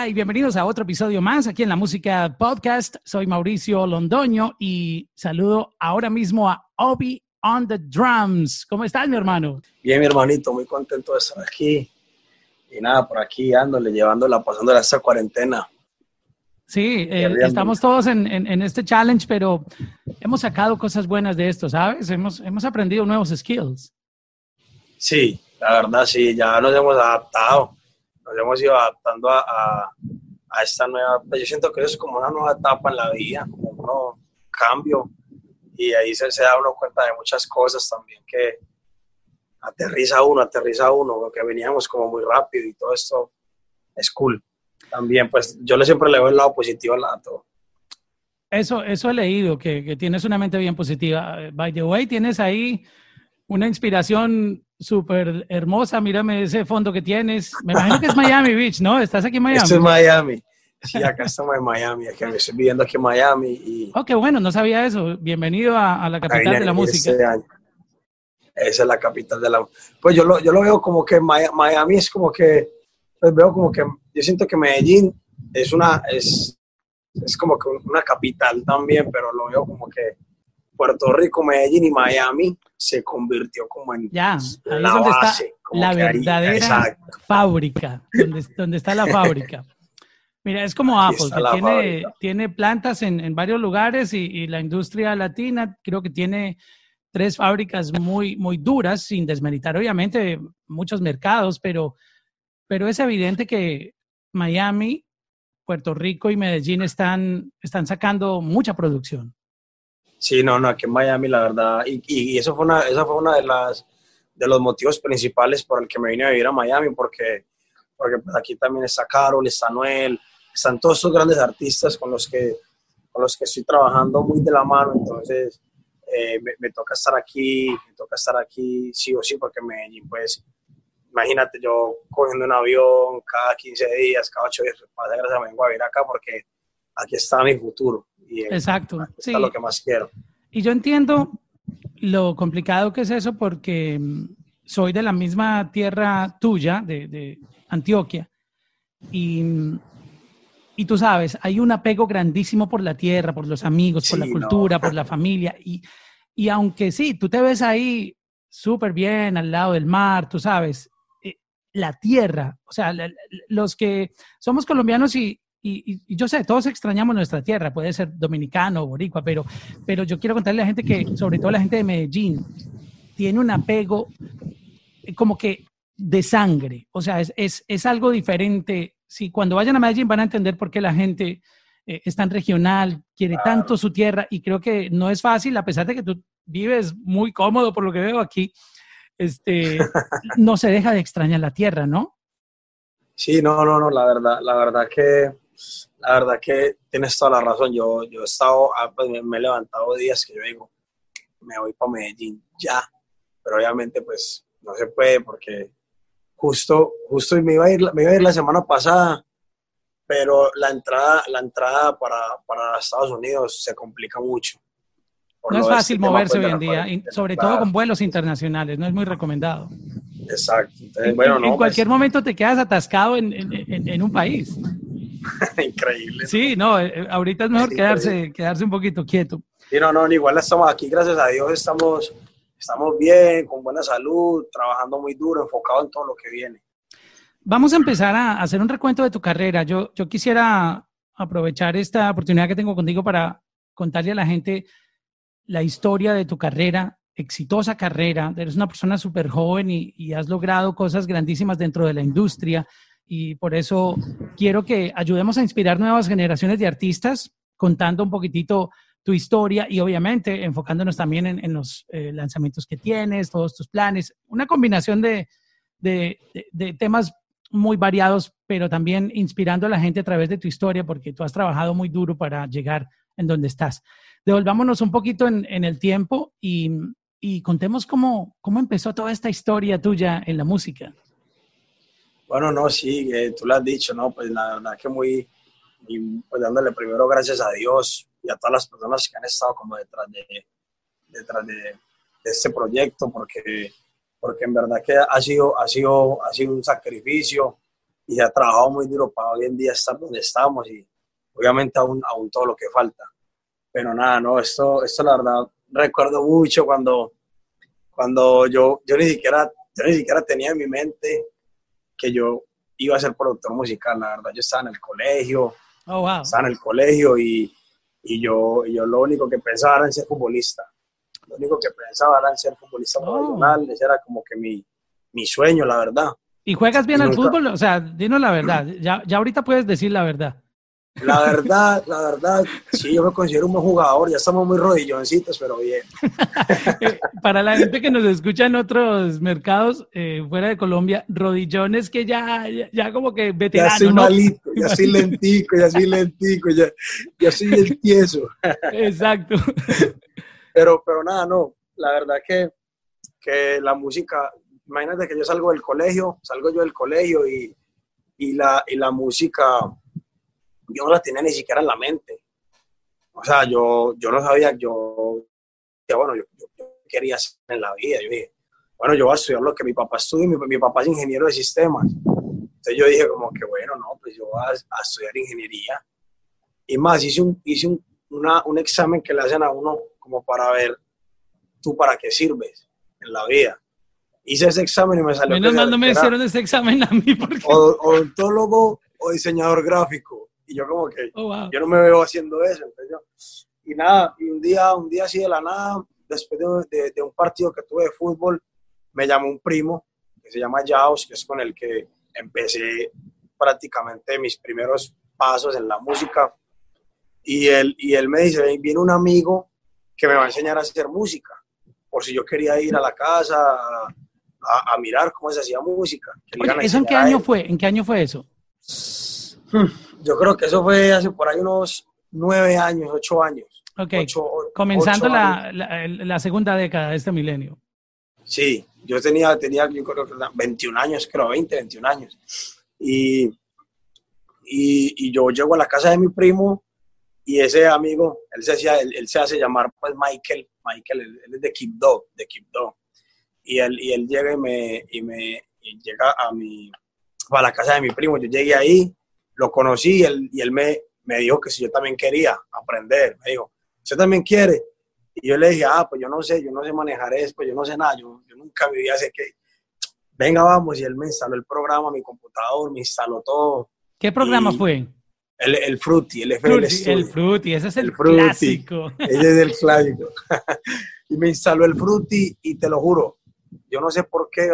Hola y bienvenidos a otro episodio más aquí en la Música Podcast. Soy Mauricio Londoño y saludo ahora mismo a Obi on the Drums. ¿Cómo estás, mi hermano? Bien, mi hermanito, muy contento de estar aquí. Y nada, por aquí dándole, llevándola, pasándola esta cuarentena. Sí, eh, estamos todos en, en, este challenge, pero hemos sacado cosas buenas de esto, ¿sabes? Hemos, hemos aprendido nuevos skills. Sí, la verdad sí, ya nos hemos adaptado nos hemos ido adaptando a, a, esta nueva, pues yo siento que es como una nueva etapa en la vida, como un nuevo cambio, y ahí se, se da uno cuenta de muchas cosas también que aterriza uno, aterriza uno, porque veníamos como muy rápido y todo esto es cool. También, pues yo le siempre le veo el lado positivo al lado. Eso, eso he leído, que, que, tienes una mente bien positiva. By the way, tienes ahí una inspiración súper hermosa. Mírame ese fondo que tienes. Me imagino que es Miami Beach, ¿no? ¿Estás aquí en Miami? Esto es Miami. Sí, acá estamos en Miami. Aquí estoy viviendo aquí en Miami. Y... Oh, qué bueno, no sabía eso. Bienvenido a, la capital de la música. Esa es la capital de la Pues yo lo, yo lo veo como que Miami es como que, pues veo como que, yo siento que Medellín es una, es, es como que una capital también, pero lo veo como que Puerto Rico, Medellín y Miami se convirtió como en ya, ahí la donde está la verdadera fábrica, donde, donde, está la fábrica. Mira, es como Apple, que tiene, tiene, plantas en, en varios lugares y, y, la industria latina creo que tiene tres fábricas muy, muy duras, sin desmeritar obviamente muchos mercados, pero, pero es evidente que Miami, Puerto Rico y Medellín están, están sacando mucha producción. Sí, no, no, aquí en Miami, la verdad, y, y, eso fue una, esa fue una de las de los motivos principales por el que me vine a vivir a Miami, porque, porque pues aquí también está Carol, está Noel, están todos estos grandes artistas con los que, con los que estoy trabajando muy de la mano, entonces eh, me, toca estar aquí, me toca estar aquí sí o sí, porque Medellín, pues, imagínate yo cogiendo un avión cada 15 días, cada 8 días, pasa gracias, vengo a vivir acá porque aquí está mi futuro. Exacto. Sí. lo que más quiero. Y yo entiendo lo complicado que es eso porque soy de la misma tierra tuya, de, Antioquia, y, y, tú sabes, hay un apego grandísimo por la tierra, por los amigos, por la cultura, por la familia, y, y aunque sí, tú te ves ahí súper bien al lado del mar, tú sabes, eh, la tierra, o sea, los que somos colombianos y, y, yo sé, todos extrañamos nuestra tierra, puede ser dominicano o boricua, pero, pero yo quiero contarle a la gente que, sobre todo la gente de Medellín, tiene un apego eh, como que de sangre, o sea, es, es, es algo diferente. Si cuando vayan a Medellín van a entender por qué la gente eh, es tan regional, quiere tanto su tierra y creo que no es fácil, a pesar de que tú vives muy cómodo por lo que veo aquí, este, no se deja de extrañar la tierra, ¿no? Sí, no, no, no, la verdad, la verdad que la verdad que tienes toda la razón. Yo, yo he estado, ah, pues me, he levantado días que yo digo, me voy para Medellín ya, pero obviamente pues no se puede porque justo, justo me iba a ir, me iba a ir la semana pasada, pero la entrada, la entrada para, para Estados Unidos se complica mucho. No es fácil este moverse pues, hoy en día, sobre todo con vuelos internacionales, no es muy recomendado. Exacto. en, pues cualquier momento te quedas atascado en, en, en un país. Increíble. Sí, no, eh, eh, ahorita es mejor quedarse, quedarse un poquito quieto. Sí, no, no, igual estamos aquí, gracias a Dios estamos, estamos bien, con buena salud, trabajando muy duro, enfocado en todo lo que viene. Vamos a empezar a hacer un recuento de tu carrera. Yo, yo quisiera aprovechar esta oportunidad que tengo contigo para contarle a la gente la historia de tu carrera, exitosa carrera. Eres una persona súper joven y, y, has logrado cosas grandísimas dentro de la industria y por eso quiero que ayudemos a inspirar nuevas generaciones de artistas contando un poquitito tu historia y obviamente enfocándonos también en, los eh, lanzamientos que tienes, todos tus planes, una combinación de, temas muy variados, pero también inspirando a la gente a través de tu historia, porque tú has trabajado muy duro para llegar en donde estás. Devolvámonos un poquito en, el tiempo y, y contemos cómo, cómo empezó toda esta historia tuya en la música. Bueno, no, sí, tú lo has dicho, ¿no? Pues la verdad que muy, pues dándole primero gracias a Dios y a todas las personas que han estado como detrás de, detrás de, este proyecto, porque, porque en verdad que ha sido, ha, sido, ha sido un sacrificio y se ha trabajado muy duro para hoy en día estar donde estamos y obviamente aún, aún todo lo que falta. Pero nada, no, esto, esto la verdad recuerdo mucho cuando, cuando yo, yo, ni siquiera, yo ni siquiera tenía en mi mente que yo iba a ser productor musical, la verdad. Yo estaba en el colegio, oh, wow. estaba en el colegio y, y yo, yo lo único que pensaba era en ser futbolista. Lo único que pensaba era en ser futbolista oh. profesional, ese era como que mi, mi sueño, la verdad. ¿Y juegas bien al fútbol? O sea, dinos la verdad. Ya, ya ahorita puedes decir la verdad. La verdad, la verdad, sí, yo me considero un buen jugador, ya estamos muy rodilloncitos, pero bien. Para la gente que nos escucha en otros mercados eh, fuera de Colombia, rodillones que ya, ya, como que veterano, Ya soy malito, ya soy lentico, ya soy lentico, ya, ya soy el tieso. Exacto. Pero, pero nada, no, la verdad que, que la música, imagínate que yo salgo del colegio, salgo yo del colegio y, y, la, y la música yo no la tenía ni siquiera en la mente. O sea, yo, yo no sabía, yo, ya, bueno, yo, quería hacer en la vida. Yo dije, bueno, yo voy a estudiar lo que mi papá estudia, mi, mi papá es ingeniero de sistemas. Entonces yo dije como que, bueno, no, pues yo voy a, estudiar ingeniería. Y más, hice, un, hice un, una, un examen que le hacen a uno como para ver tú para qué sirves en la vida. Hice ese examen y me salió... Menos mal no me hicieron ese examen a mí porque... odontólogo o diseñador gráfico. Y yo como que, oh, yo no me veo haciendo eso. y nada, y un día, un día así de la nada, después de, de, un partido que tuve de fútbol, me llamó un primo que se llama Jaos, que es con el que empecé prácticamente mis primeros pasos en la música. Y él, y él me dice, viene un amigo que me va a enseñar a hacer música, por si yo quería ir a la casa a, a, mirar cómo se hacía música. ¿Eso en qué año fue? ¿En qué año fue eso? Hmm, yo creo que eso fue hace por ahí unos nueve años, ocho años. Ok, comenzando la, la, segunda década de este milenio. Sí, yo tenía, tenía yo creo que 21 años, creo, 20, 21 años. Y, y, y, yo llego a la casa de mi primo y ese amigo, él se, hacía, él, se hace llamar pues Michael, Michael, él, es de Kipdo, de Kipdo. Y él, y él llega y me, y me y llega a mi, a la casa de mi primo, yo llegué ahí lo conocí y él, y él me, me dijo que si yo también quería aprender, me dijo, ¿usted también quiere? Y yo le dije, ah, pues yo no sé, yo no sé manejar eso, pues yo no sé nada, yo, yo nunca vivía así que, venga, vamos, y él me instaló el programa, mi computador, me instaló todo. ¿Qué programa fue? El, el Fruity, el FL Studio. El Fruity, ese es el, clásico. Ese es el clásico. y me instaló el Fruity y te lo juro, yo no sé por qué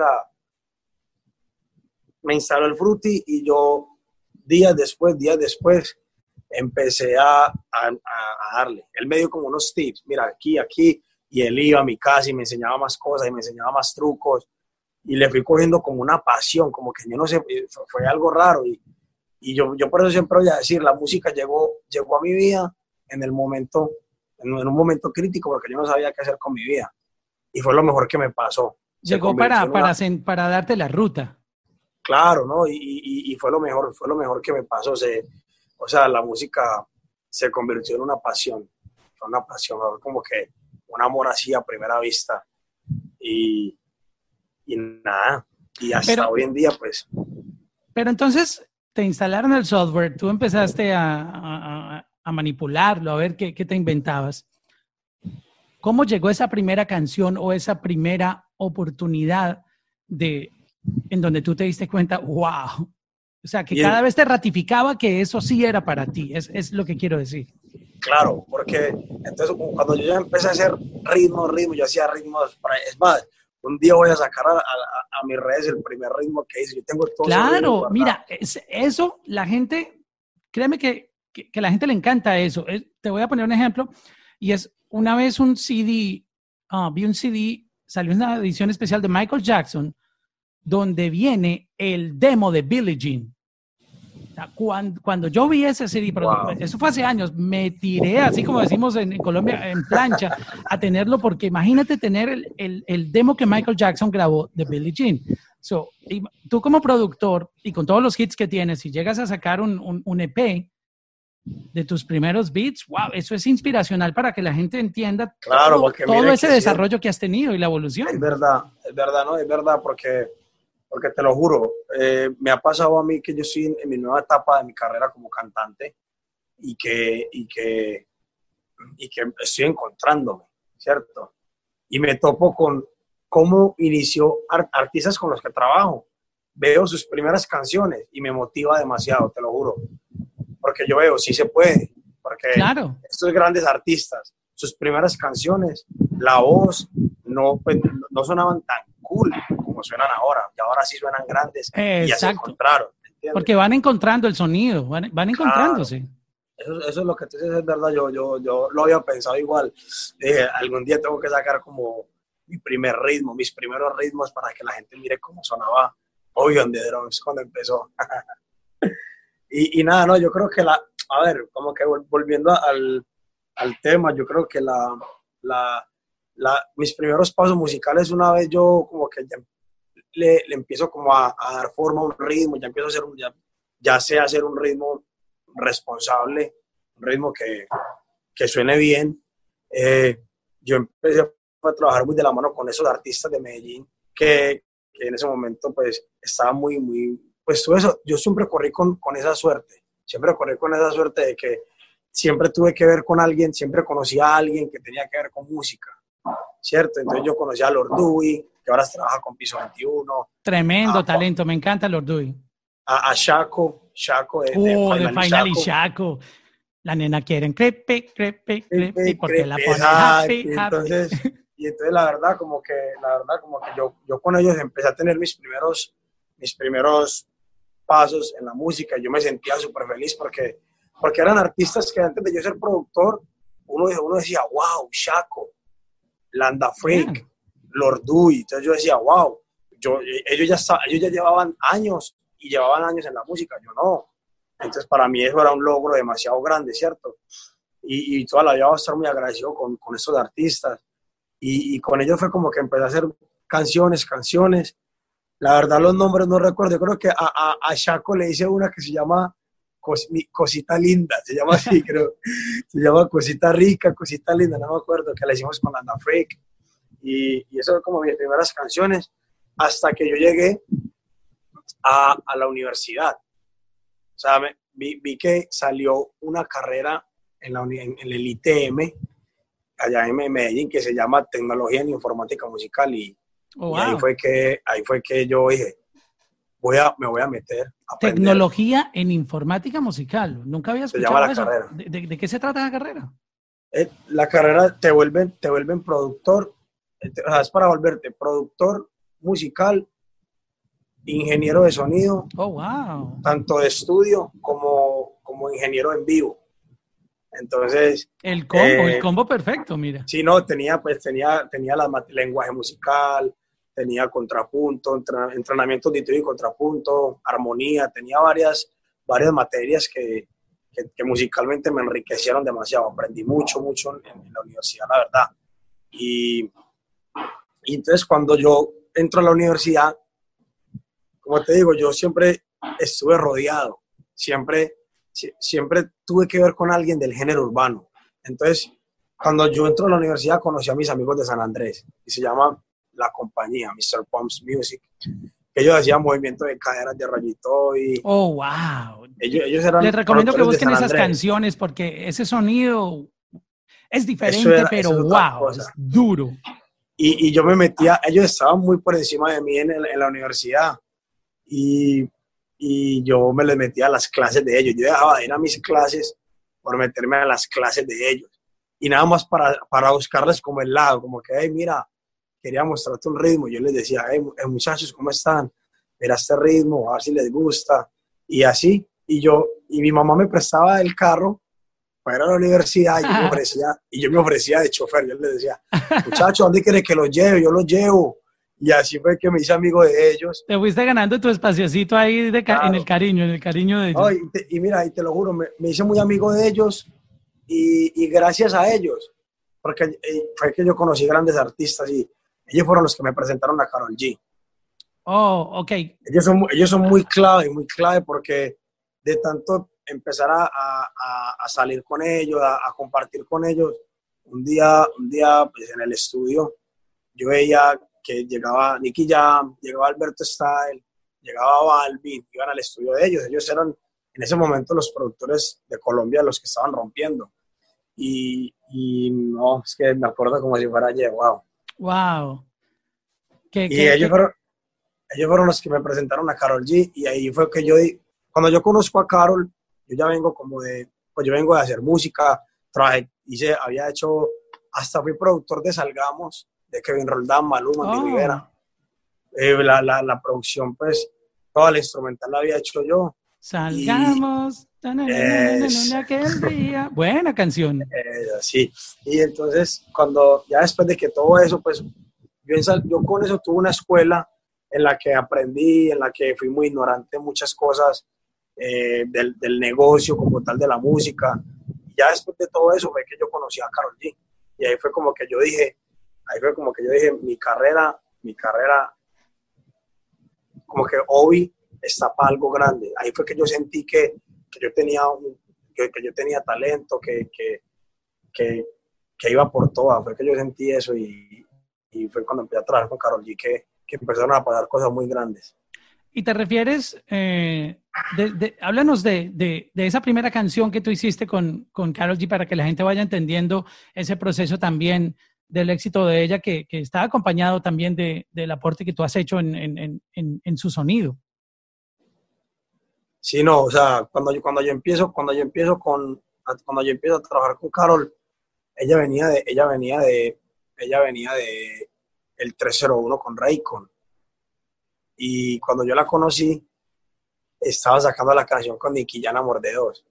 me instaló el Fruity y yo días después, días después, empecé a, a, darle. Él me dio como unos tips, mira, aquí, aquí, y él iba a mi casa y me enseñaba más cosas y me enseñaba más trucos y le fui cogiendo como una pasión, como que yo no sé, fue, algo raro y, y, yo, yo por eso siempre voy a decir, la música llegó, llegó a mi vida en el momento, en, un momento crítico porque yo no sabía qué hacer con mi vida y fue lo mejor que me pasó. Llegó para, para, para darte la ruta claro, ¿no? Y, y, fue lo mejor, fue lo mejor que me pasó. Se, o sea, la música se convirtió en una pasión, fue una pasión, como que un amor así a primera vista. Y, y nada, y hasta hoy en día, pues. Pero entonces te instalaron el software, tú empezaste a, a, a manipularlo, a ver qué, qué te inventabas. ¿Cómo llegó esa primera canción o esa primera oportunidad de, en donde tú te diste cuenta, wow. O sea, que cada vez te ratificaba que eso sí era para ti, es, es lo que quiero decir. Claro, porque entonces cuando yo ya empecé a hacer ritmo, ritmo, yo hacía ritmos, es más, un día voy a sacar a, a, mis redes el primer ritmo que hice, yo tengo todo Claro, mira, eso la gente, créeme que, que, la gente le encanta eso. te voy a poner un ejemplo, y es una vez un CD, ah, vi un CD, salió una edición especial de Michael Jackson, donde viene el demo de Billie Jean. Cuando, cuando, yo vi ese CD, eso fue hace años, me tiré, así como decimos en, Colombia, en plancha, a tenerlo, porque imagínate tener el, el, el, demo que Michael Jackson grabó de Billie Jean. So, tú como productor y con todos los hits que tienes, si llegas a sacar un, un, un, EP de tus primeros beats, wow, eso es inspiracional para que la gente entienda claro, todo, todo ese desarrollo que has tenido y la evolución. Es verdad, es verdad, ¿no? Es verdad, porque porque te lo juro, eh, me ha pasado a mí que yo estoy en, mi nueva etapa de mi carrera como cantante y que, y que, y que estoy encontrándome, ¿cierto? Y me topo con cómo inició artistas con los que trabajo. Veo sus primeras canciones y me motiva demasiado, te lo juro. Porque yo veo, sí se puede. Porque claro. estos grandes artistas, sus primeras canciones, la voz, no, pues, no sonaban tan cool como suenan ahora. Y ahora sí suenan grandes. Y ya se encontraron. Porque van encontrando el sonido, van, van encontrándose. Eso, eso, es lo que tú dices, es verdad. Yo, yo, yo lo había pensado igual. algún día tengo que sacar como mi primer ritmo, mis primeros ritmos para que la gente mire cómo sonaba Obion de Drums cuando empezó. y, y, nada, no, yo creo que la, a ver, como que volviendo al, al tema, yo creo que la, la, la, mis primeros pasos musicales, una vez yo como que ya le, le empiezo como a, a, dar forma a un ritmo, ya empiezo a hacer un, ya, ya sé hacer un ritmo responsable, un ritmo que, que suene bien. Eh, yo empecé a trabajar muy de la mano con esos artistas de Medellín que, que en ese momento pues estaba muy, muy, pues todo eso, yo siempre corrí con, con esa suerte, siempre corrí con esa suerte de que siempre tuve que ver con alguien, siempre conocí a alguien que tenía que ver con música, ¿cierto? Entonces yo conocí a Lord Dewey, que ahora trabaja con Piso 21. Tremendo talento, me encanta Lord Dewey. A, a Shaco, Shaco de, oh, de, Final, y Shaco. La nena quiere crepe, crepe, crepe, porque la pone happy, entonces, Y entonces la verdad como que, la verdad como que yo, yo con ellos empecé a tener mis primeros, mis primeros pasos en la música. Yo me sentía súper feliz porque porque eran artistas que antes de yo ser productor, uno, uno decía, wow, Shaco, Landa Freak, Dewey. Entonces yo decía, wow, yo, ellos, ya, ellos ya llevaban años y llevaban años en la música, yo no. Entonces para mí eso era un logro demasiado grande, ¿cierto? Y, y toda la vida voy a estar muy agradecido con, con estos artistas. Y, y, con ellos fue como que empecé a hacer canciones, canciones. La verdad los nombres no recuerdo, yo creo que a, a, a Shaco le hice una que se llama cosita linda, se llama así, creo. Se llama cosita rica, cosita linda, no me acuerdo, que la hicimos con Landa Freak. Y, y eso fue como mis primeras canciones, hasta que yo llegué a, a la universidad. O sea, vi, vi, que salió una carrera en, la, en, el ITM, allá en Medellín, que se llama Tecnología en Informática Musical. Y, oh, y ahí, fue que, ahí fue que yo dije, voy a, me voy a meter. A Tecnología en informática musical. Nunca había escuchado se llama la Carrera. ¿De, qué se trata la carrera? Eh, la carrera te vuelven, te vuelven productor, o sea, es para volverte productor musical, ingeniero de sonido, oh, wow. tanto de estudio como, como ingeniero en vivo. Entonces. El combo, el eh, combo perfecto, mira. Sí, no, tenía, pues, tenía, tenía la lenguaje musical, tenía contrapunto, entrenamiento auditivo y contrapunto, armonía, tenía varias, varias materias que, que, musicalmente me enriquecieron demasiado. Aprendí mucho, mucho en, la universidad, la verdad. Y, y, entonces cuando yo entro a la universidad, como te digo, yo siempre estuve rodeado, siempre, siempre tuve que ver con alguien del género urbano. Entonces, cuando yo entro a la universidad, conocí a mis amigos de San Andrés, y se llama la compañía, Mr. Pumps Music. Ellos hacían movimiento de caderas de rayito y... Oh, wow. Ellos, ellos eran Les recomiendo que busquen esas canciones porque ese sonido es diferente, pero wow, es duro. Y, yo me metía, ellos estaban muy por encima de mí en, la universidad y, yo me les metía a las clases de ellos. Yo dejaba de ir a mis clases por meterme a las clases de ellos. Y nada más para, para buscarles como el lado, como que, hey, mira, quería mostrarte un ritmo. Yo les decía, hey, muchachos, ¿cómo están? Mira este ritmo, a ver si les gusta. Y así, y yo, y mi mamá me prestaba el carro para ir a la universidad y yo me ofrecía, y yo me ofrecía de chofer. Yo les decía, muchachos, ¿dónde quieres que los lleve? Yo los llevo. Y así fue que me hice amigo de ellos. Te fuiste ganando tu espaciocito ahí de en el cariño, en el cariño de ellos. y, mira, y te lo juro, me, hice muy amigo de ellos y, y gracias a ellos, porque eh, fue que yo conocí grandes artistas y ellos fueron los que me presentaron a Carol G. Oh, ok. Ellos son, ellos son muy clave, muy clave porque de tanto empezar a, a, salir con ellos, a, compartir con ellos, un día, un día pues en el estudio, yo veía que llegaba Nicky Jam, llegaba Alberto Style, llegaba Balvin, iban al estudio de ellos. Ellos eran en ese momento los productores de Colombia los que estaban rompiendo. Y, y no, es que me acuerdo como si fuera ayer, wow. Wow. y ellos, Fueron, ellos fueron los que me presentaron a Carol G y ahí fue que yo, cuando yo conozco a Carol, yo ya vengo como de, pues yo vengo de hacer música, trabajé, hice, había hecho, hasta fui productor de Salgamos, de Kevin Roldán, Maluma, oh. Rivera. Eh, la, la, la, producción, pues, toda la instrumental la había hecho yo. Salgamos. aquel día. Buena canción. Eh, sí. Y entonces, cuando ya después de que todo eso, pues, yo, yo con eso tuve una escuela en la que aprendí, en la que fui muy ignorante muchas cosas eh, del, del, negocio como tal de la música. Y ya después de todo eso fue que yo conocí a Carol G. Y ahí fue como que yo dije, ahí fue como que yo dije, mi carrera, mi carrera, como que hoy está para algo grande. Ahí fue que yo sentí que, que yo, tenía un, que, yo tenía talento, que, que, que, iba por todas. Fue que yo sentí eso y, y fue cuando empecé a trabajar con Carol G que, que empezaron a pasar cosas muy grandes. ¿Y te refieres, eh, háblanos de, de, esa primera canción que tú hiciste con, con Carol G para que la gente vaya entendiendo ese proceso también del éxito de ella, que, que está acompañado también de, del aporte que tú has hecho en, en, en, su sonido. Sí, no, o sea, cuando yo, cuando yo empiezo, cuando yo empiezo con, cuando yo empiezo a trabajar con Carol, ella venía de, ella venía de, ella venía de el 301 con Raycon. Y cuando yo la conocí, estaba sacando la canción con Nicky Jan Amor de Dos.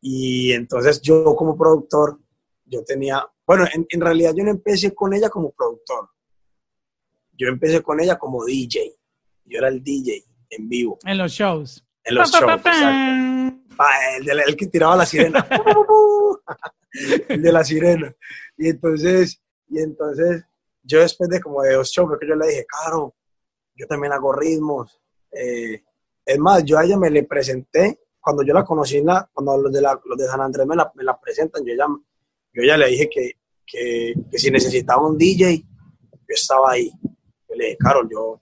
Y entonces yo como productor, yo tenía, bueno, en, en, realidad yo no empecé con ella como productor. Yo empecé con ella como DJ. Yo era el DJ en vivo. En los shows. En los shows, el, el, que tiraba la sirena. el de la sirena. Y entonces, y entonces yo después de como de dos shows, porque yo le dije, Caro, yo también hago ritmos. Eh, es más, yo a ella me le presenté, cuando yo la conocí, la, cuando los de, la, los de San Andrés me la, me la presentan, yo ya yo ya le dije que, que, que, si necesitaba un DJ, yo estaba ahí. Yo le dije, Carol, yo,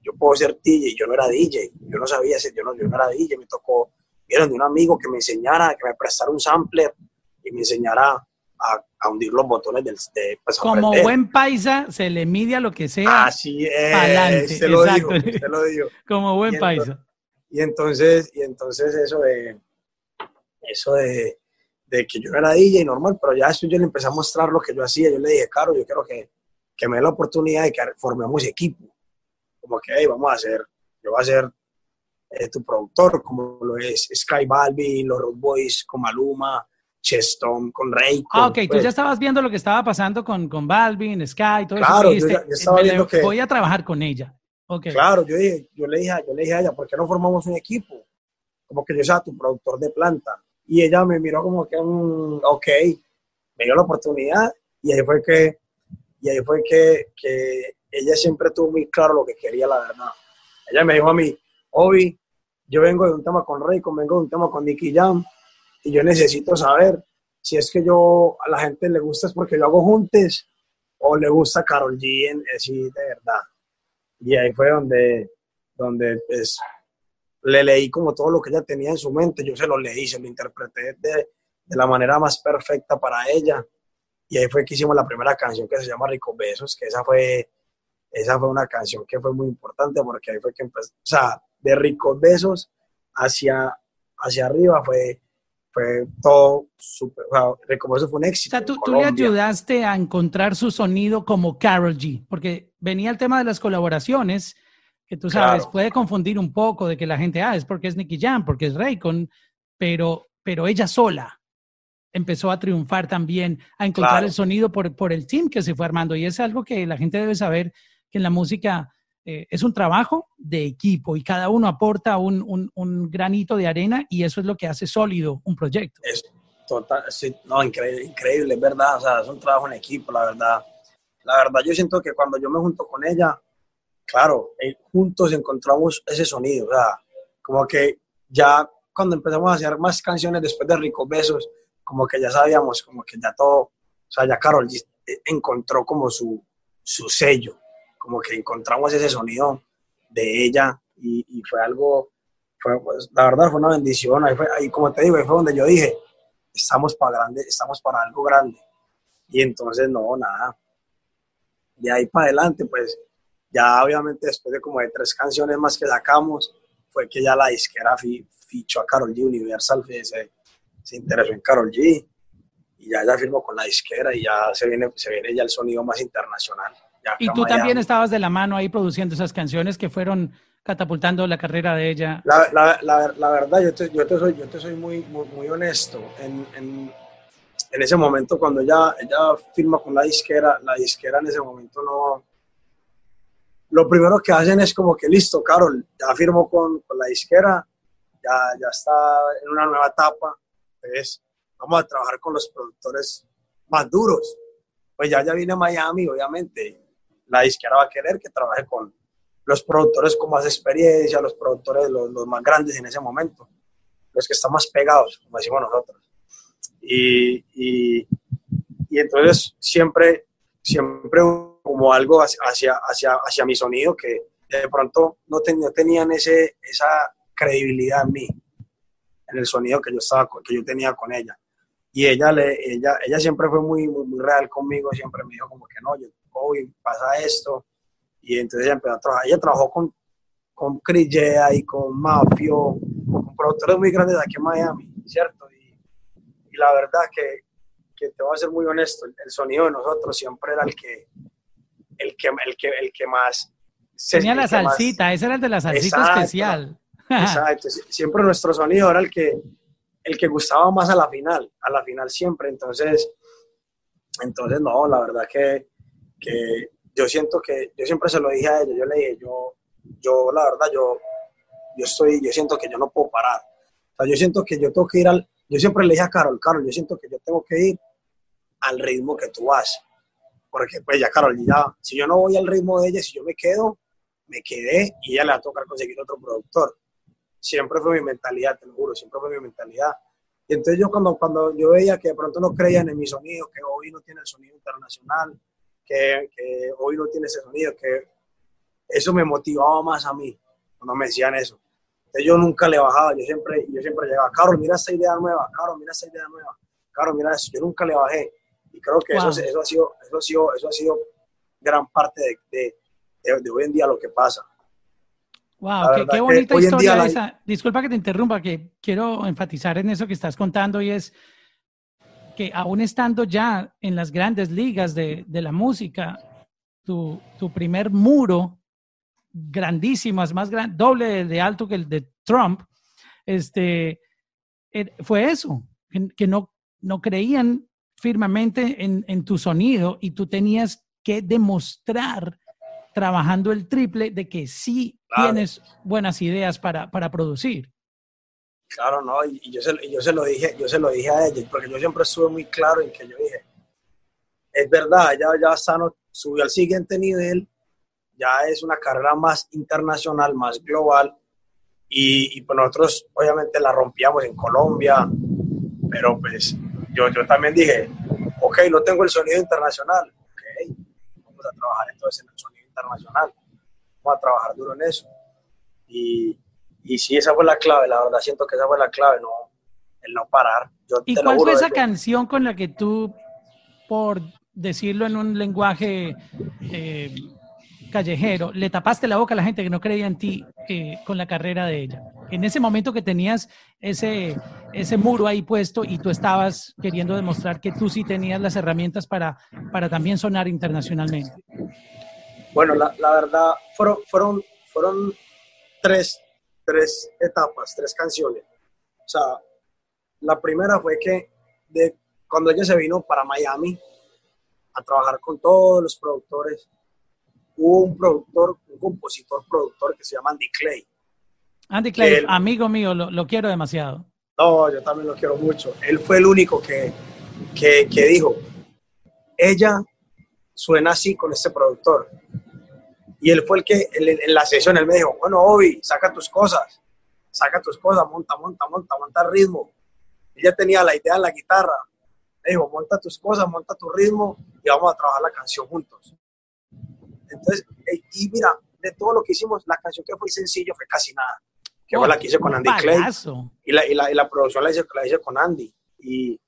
yo puedo ser DJ, yo no era DJ, yo no sabía si yo no, yo no era DJ, me tocó, vieron de un amigo que me enseñara, que me prestara un sampler y me enseñara a, a hundir los botones del de, pues, Como buen paisa, se le mide a lo que sea. Así es, se lo digo, se lo digo. Como buen paisa. y entonces, y entonces eso de, eso de, de que yo era DJ normal, pero ya después yo le empecé a mostrar lo que yo hacía. Yo le dije, Caro, yo quiero que, que me dé la oportunidad de que formemos equipo. Como que, hey, vamos a hacer, yo voy a ser eh, tu productor, como lo es Sky Balvin, los Road Boys con Cheston, con Rey. ah, ok, tú pues. ya estabas viendo lo que estaba pasando con, con Balvin, Sky, todo claro, eso. Claro, yo, estaba viendo que... Voy a trabajar con ella. Okay. Claro, yo, dije, yo, le dije, yo le dije a ella, ¿por qué no formamos un equipo? Como que yo sea tu productor de planta y ella me miró como que, un ok, me dio la oportunidad y ahí fue que, y ahí fue que, que ella siempre tuvo muy claro lo que quería, la verdad. Ella me dijo a mí, Obi, yo vengo de un tema con Rey, vengo de un tema con Nicky Jam, y yo necesito saber si es que yo a la gente le gusta es porque yo hago juntes o le gusta Carol G en, así de verdad. Y ahí fue donde, donde pues, le leí como todo lo que ella tenía en su mente, yo se lo leí, se lo interpreté de, la manera más perfecta para ella. Y ahí fue que hicimos la primera canción que se llama Ricos Besos, que esa fue, esa fue una canción que fue muy importante porque ahí fue que empezó, o sea, de Ricos Besos hacia, hacia arriba fue, fue todo súper, o sea, Ricos Besos fue un éxito. O sea, tú, tú le ayudaste a encontrar su sonido como Carol G, porque venía el tema de las colaboraciones que tú sabes, puede confundir un poco de que la gente, ah, es porque es Nicky Jam, porque es Raycon, pero, pero ella sola empezó a triunfar también, a encontrar el sonido por, por el team que se fue armando. Y es algo que la gente debe saber, que en la música eh, es un trabajo de equipo y cada uno aporta un, un, un, granito de arena y eso es lo que hace sólido un proyecto. Es total, sí, no, increíble, increíble, es verdad, o sea, es un trabajo en equipo, la verdad. La verdad, yo siento que cuando yo me junto con ella, claro, eh, juntos encontramos ese sonido, o sea, como que ya cuando empezamos a hacer más canciones después de Ricos Besos, como que ya sabíamos, como que ya todo, o sea, ya Carol encontró como su, su sello, como que encontramos ese sonido de ella y, fue algo, pues, la verdad fue una bendición, ahí, fue, ahí como te digo, ahí fue donde yo dije, estamos para grande, estamos para algo grande. Y entonces no, nada. De ahí para adelante, pues ya obviamente después de como de tres canciones más que sacamos, fue que ya la disquera fichó a Carol G, Universal se, se interesó en Carol G y ya ya firmó con la disquera y ya se viene, se viene ya el sonido más internacional. Y tú también estabas de la mano ahí produciendo esas canciones que fueron catapultando la carrera de ella. La, la, la, la verdad, yo te, yo te, soy, yo te soy muy, muy, honesto. En, en, en, ese momento, cuando ella, ella firma con la disquera, la disquera en ese momento no... Lo primero que hacen es como que, listo, Carol, ya firmó con, con la disquera, ya, ya está en una nueva etapa, entonces vamos a trabajar con los productores más duros. Pues ya, ya viene Miami, obviamente, la disquera va a querer que trabaje con los productores con más experiencia, los productores los, los más grandes en ese momento, los que están más pegados, como decimos nosotros. Y, y, entonces siempre, siempre como algo hacia, hacia, hacia mi sonido que de pronto no, no tenían ese, esa credibilidad en mí, en el sonido que yo, estaba, que yo tenía con ella. Y ella, le, ella, ella siempre fue muy, muy, real conmigo, siempre me dijo como que no, yo, hoy pasa esto. Y entonces ella empezó a trabajar. Ella trabajó con, con Chris y con Mafio, con productores muy grandes aquí en Miami, ¿cierto? Y, y la verdad que, que, te voy a ser muy honesto, el, sonido de nosotros siempre era el que, el que, el que, el que más... Tenía la salsita, ese era el de la salsita especial. Exacto, siempre nuestro sonido era el que, el que gustaba más a la final, a la final siempre. Entonces, entonces no, la verdad que, que yo siento que, yo siempre se lo dije a ella, yo le dije, yo, yo la verdad, yo, yo estoy, yo siento que yo no puedo parar. O sea, yo siento que yo tengo que ir al, yo siempre le dije a Carol, Carol, yo siento que yo tengo que ir al ritmo que tú vas. Porque pues ya, Carol, ya, si yo no voy al ritmo de ella, si yo me quedo, me quedé y ella le va a tocar conseguir otro productor siempre fue mi mentalidad, te lo juro, siempre fue mi mentalidad. Y entonces yo cuando, cuando yo veía que de pronto no creían en mi sonido, que hoy no tiene el sonido internacional, que, que hoy no tiene ese sonido, que eso me motivaba más a mí cuando me decían eso. Entonces yo nunca le bajaba, yo siempre, yo siempre llegaba, Carlos, mira esa idea nueva, Carlos, mira esa idea nueva, Carlos, mira eso, yo nunca le bajé. Y creo que eso, eso, ha sido, eso, ha sido, eso ha sido gran parte de, de, de hoy en día lo que pasa. Wow, qué, bonita historia esa. Disculpa que te interrumpa, que quiero enfatizar en eso que estás contando y es que aún estando ya en las grandes ligas de, de la música, tu, tu, primer muro grandísimo, es más grande, doble de, alto que el de Trump, este, er, fue eso, que, que, no, no creían firmemente en, en tu sonido y tú tenías que demostrar trabajando el triple de que sí tienes buenas ideas para, para producir. Claro, no, y yo se, yo se lo dije, yo se lo dije a ella, porque yo siempre estuve muy claro en que yo dije, es verdad, ya, ya Sano subió al siguiente nivel, ya es una carrera más internacional, más global, y, y pues nosotros obviamente la rompíamos en Colombia, pero pues yo, yo también dije, ok, no tengo el sonido internacional, ok, vamos a trabajar entonces en el sonido internacional. Vamos a trabajar duro en eso. Y, y sí, esa fue la clave, la verdad siento que esa fue la clave, no, el no parar. ¿Y cuál fue esa canción con la que tú, por decirlo en un lenguaje eh, callejero, le tapaste la boca a la gente que no creía en ti eh, con la carrera de ella? En ese momento que tenías ese, ese muro ahí puesto y tú estabas queriendo demostrar que tú sí tenías las herramientas para, para también sonar internacionalmente. Bueno, la, la verdad, fueron, fueron, fueron tres, tres etapas, tres canciones. O sea, la primera fue que de, cuando ella se vino para Miami a trabajar con todos los productores, hubo un productor, un compositor productor que se llama Andy Clay. Andy Clay, amigo mío, lo, lo, quiero demasiado. No, yo también lo quiero mucho. Él fue el único que, que, que dijo, ella suena así con este productor. Y él fue el que en la sesión él me dijo, bueno, Obi, saca tus cosas, saca tus cosas, monta, monta, monta, monta el ritmo. Él ya tenía la idea en la guitarra. Me dijo, monta tus cosas, monta tu ritmo y vamos a trabajar la canción juntos. Entonces, y mira, de todo lo que hicimos, la canción que fue sencillo fue casi nada. Que fue la que hice con Andy Clay. Y la, y, la, y la producción la hice, la hice con Andy. Y,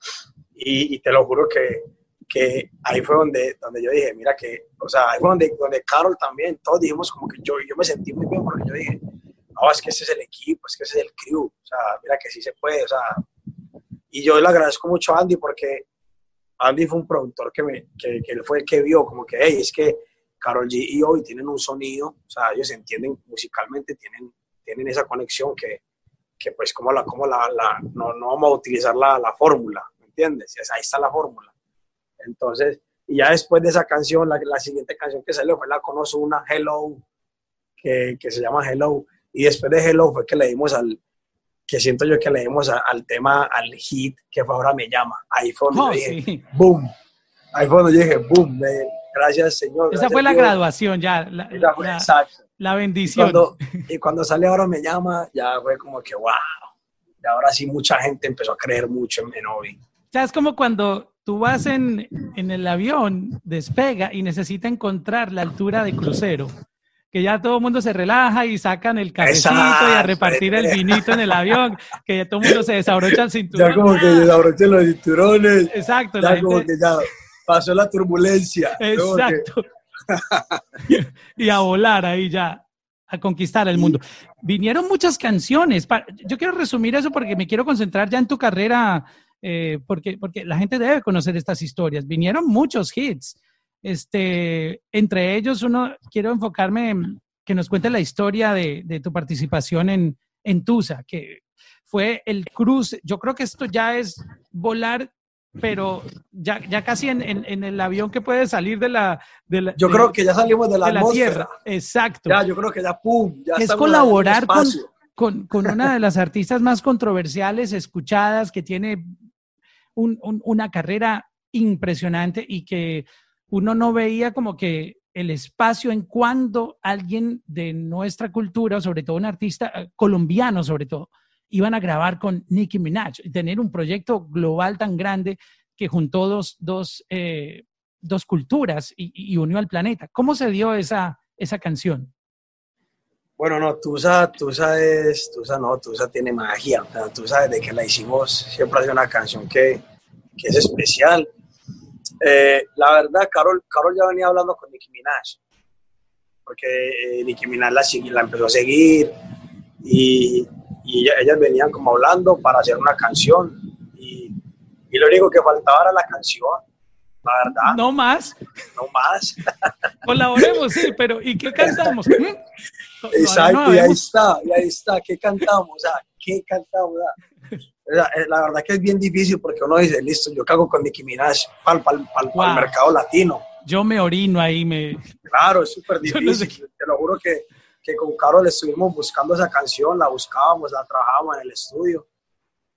y, te lo juro que, que ahí fue donde, donde yo dije, mira que, o sea, ahí fue donde, donde Carol también, todos dijimos como que yo, yo me sentí muy bien porque yo dije, no, es que ese es el equipo, es que ese es el crew, o sea, mira que sí se puede, o sea, y yo le agradezco mucho a Andy porque Andy fue un productor que, me, que, que fue el que vio como que, hey, es que Carol G y hoy tienen un sonido, o sea, ellos entienden musicalmente, tienen, tienen esa conexión que, que pues como la, como la, la no, no, vamos a utilizar la, la fórmula, ¿me entiendes? Ahí está la fórmula. Entonces, y ya después de esa canción, la, la siguiente canción que salió fue la Conozco una, Hello, que, que, se llama Hello, y después de Hello fue que le dimos al, que siento yo que le dimos al tema, al hit, que fue Ahora Me Llama. Ahí fue donde oh, dije, boom, ahí fue donde dije, boom, gracias Señor. Esa fue la graduación ya, la, la bendición. y cuando sale Ahora Me Llama, ya fue como que, wow, y ahora sí mucha gente empezó a creer mucho en Menovi. O sea, es como cuando tú vas en, en el avión, despega y necesita encontrar la altura de crucero que ya todo el mundo se relaja y sacan el cafecito y a repartir el vinito en el avión, que ya todo el mundo se desabrocha el cinturón. Ya como que desabrochan los cinturones. Exacto. Ya como que ya pasó la turbulencia. Exacto. y a volar ahí ya, a conquistar el mundo. Vinieron muchas canciones. Yo quiero resumir eso porque me quiero concentrar ya en tu carrera, eh, porque, porque la gente debe conocer estas historias. Vinieron muchos hits. Este, entre ellos, uno, quiero enfocarme en que nos cuente la historia de, de tu participación en, en Tusa, que fue el cruce. Yo creo que esto ya es volar pero ya, ya casi en, en, el avión que puede salir de la... De la yo creo que ya salimos de la, de tierra. Exacto. Ya, yo creo que ya, ¡pum! Ya es colaborar con, con, con, una de las artistas más controversiales, escuchadas, que tiene un, un, una carrera impresionante y que uno no veía como que el espacio en cuando alguien de nuestra cultura, sobre todo un artista eh, colombiano sobre todo, iban a grabar con Nicki Minaj y tener un proyecto global tan grande que juntó dos, dos, eh, dos culturas y, unió al planeta. ¿Cómo se dio esa, esa canción? Bueno, no, Tusa, Tusa es, Tusa no, Tusa tiene magia. Tusa desde que la hicimos siempre ha sido una canción que, que es especial eh, la verdad, Carol, Carol ya venía hablando con Nicki Minaj, porque eh, Nicki Minaj la, la, empezó a seguir y, y, ellas venían como hablando para hacer una canción y, y, lo único que faltaba era la canción, la verdad. No más. No más. Colaboremos, sí, pero ¿y qué cantamos? Exacto, y ahí está, y ahí está, ¿qué cantamos? O sea, ¿qué cantamos? Eh, la, verdad que es bien difícil porque uno dice, listo, yo cago con Nicki Minaj para el mercado latino. Yo me orino ahí, me... Claro, es súper difícil. Te lo juro que, que con Carol estuvimos buscando esa canción, la buscábamos, la trabajábamos en el estudio.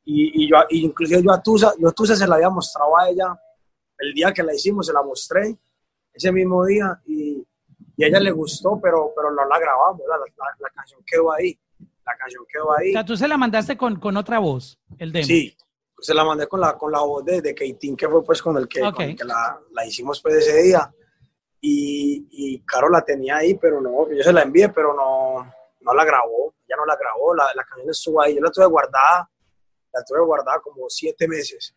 Y, y yo, inclusive yo a Tusa, yo a Tusa se la había mostrado a ella el día que la hicimos, se la mostré ese mismo día y, y a ella le gustó, pero, pero no la grabamos, la, la canción quedó ahí la canción quedó ahí. O sea, tú se la mandaste con, con otra voz, el demo. Sí, se la mandé con la, con la voz de, de Keitín, que fue pues con el que, que la, la, hicimos pues ese día. Y, y Caro la tenía ahí, pero no, yo se la envié, pero no, no la grabó, ya no la grabó, la, la canción estuvo ahí, yo la tuve guardada, la tuve guardada como siete meses.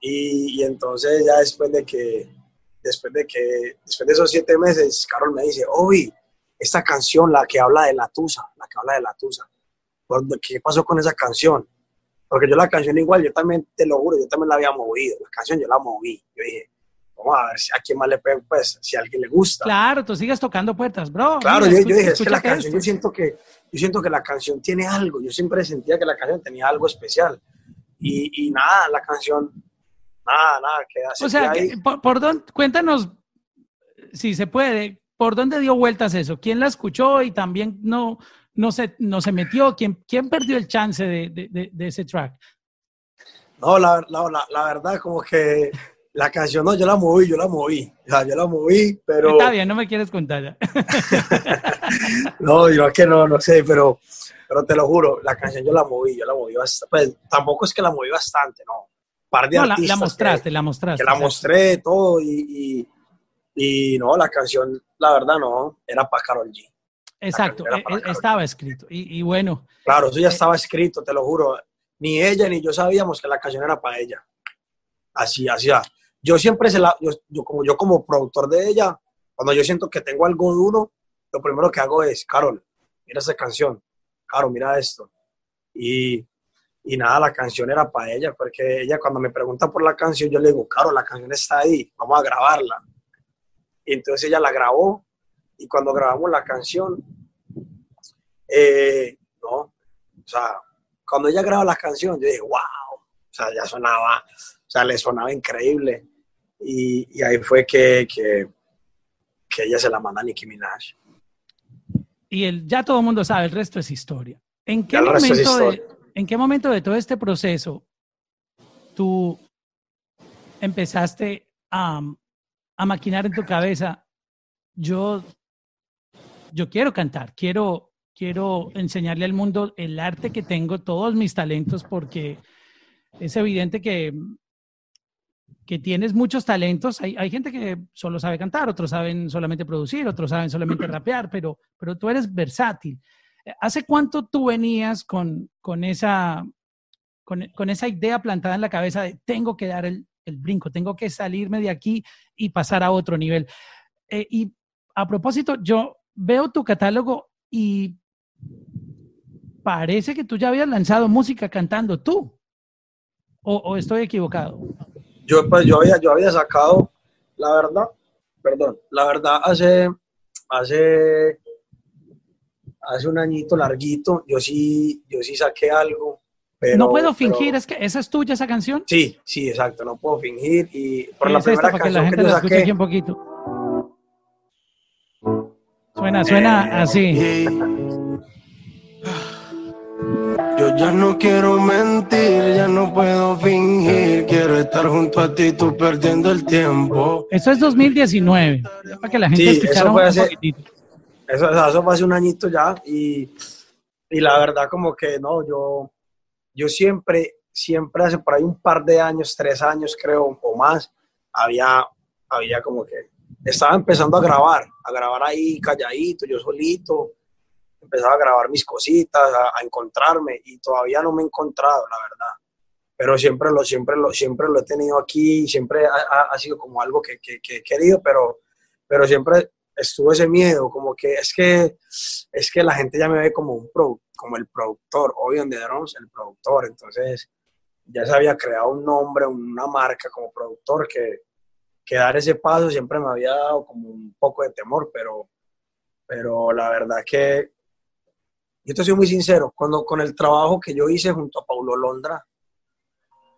Y, y entonces ya después de que, después de que, después de esos siete meses, Carol me dice, Obi, esta canción, la que habla de la tusa, la que habla de la tusa. ¿Qué pasó con esa canción? Porque yo la canción igual, yo también, te lo juro, yo también la había movido. La canción yo la moví. Yo dije, vamos a ver si a quién más le pego, pues, si a alguien le gusta. Claro, tú sigues tocando puertas, bro. Claro, yo, dije, es que la canción, yo siento que, yo siento que la canción tiene algo. Yo siempre sentía que la canción tenía algo especial. Y, y nada, la canción, nada, nada, queda O sea, por, por dónde, cuéntanos, si se puede, ¿Por dónde dio vueltas eso? ¿Quién la escuchó y también no, no, se, no se metió? ¿Quién, quién perdió el chance de, de, de, ese track? No, la, la, la, verdad, como que la canción, no, yo la moví, yo la moví. O sea, yo la moví, pero... Está bien, no me quieres contar ya. no, yo es que no, no sé, pero, pero te lo juro, la canción yo la moví, yo la moví bastante. Pues tampoco es que la moví bastante, no. Par de no, la, mostraste, la mostraste. Que la mostré todo y Y no, la canción, la verdad no, era para Carol G. Exacto, e, e, estaba escrito. Y, bueno. Claro, eso ya estaba escrito, te lo juro. Ni ella ni yo sabíamos que la canción era para ella. Así, así. Yo siempre se la, yo, como yo como productor de ella, cuando yo siento que tengo algo duro, lo primero que hago es, Carol, mira esa canción. Carol, mira esto. Y, y nada, la canción era para ella, porque ella cuando me pregunta por la canción, yo le digo, Carol, la canción está ahí, vamos a grabarla. Y entonces ella la grabó y cuando grabamos la canción, eh, no, o sea, cuando ella grabó la canción, yo dije, wow, o sea, ya sonaba, o sea, le sonaba increíble. Y, ahí fue que, que, ella se la manda a Nicki Minaj. Y el, ya todo el mundo sabe, el resto es historia. ¿En qué, momento de, ¿En qué momento de todo este proceso tú empezaste a, maquinar en tu cabeza, yo, yo quiero cantar, quiero, quiero enseñarle al mundo el arte que tengo, todos mis talentos, porque es evidente que, que tienes muchos talentos. Hay, hay, gente que solo sabe cantar, otros saben solamente producir, otros saben solamente rapear, pero, pero tú eres versátil. ¿Hace cuánto tú venías con, con esa, con, con, esa idea plantada en la cabeza de tengo que dar el, el brinco, tengo que salirme de aquí y pasar a otro nivel. Eh, y a propósito, yo veo tu catálogo y parece que tú ya habías lanzado música cantando tú. ¿O, estoy equivocado? Yo, pues, yo, había, yo había sacado, la verdad, perdón, la verdad, hace, hace, hace un añito larguito, yo sí, yo sí saqué algo no puedo fingir, es que esa es tuya esa canción. Sí, sí, exacto, no puedo fingir y por la primera canción la gente que yo saqué, aquí un poquito. Suena, suena eh, así. Yo ya no quiero mentir, ya no puedo fingir, quiero estar junto a ti, tú perdiendo el tiempo. Eso es 2019, para que la gente sí, escuchara eso fue hace, Eso, eso hace un añito ya y, y la verdad como que no, yo yo siempre, siempre hace por ahí un par de años, tres años creo, o más, había, había como que, estaba empezando a grabar, a grabar ahí calladito, yo solito, empezaba a grabar mis cositas, a, encontrarme y todavía no me he encontrado, la verdad. Pero siempre lo, siempre lo, siempre lo he tenido aquí, siempre ha, ha sido como algo que, que, que, he querido, pero, pero siempre estuvo ese miedo, como que es que, es que la gente ya me ve como un pro, como el productor, hoy de Drums, el productor, entonces ya se había creado un nombre, una marca como productor que, que dar ese paso siempre me había dado como un poco de temor, pero, pero la verdad que, yo te soy muy sincero, cuando con el trabajo que yo hice junto a Paulo Londra,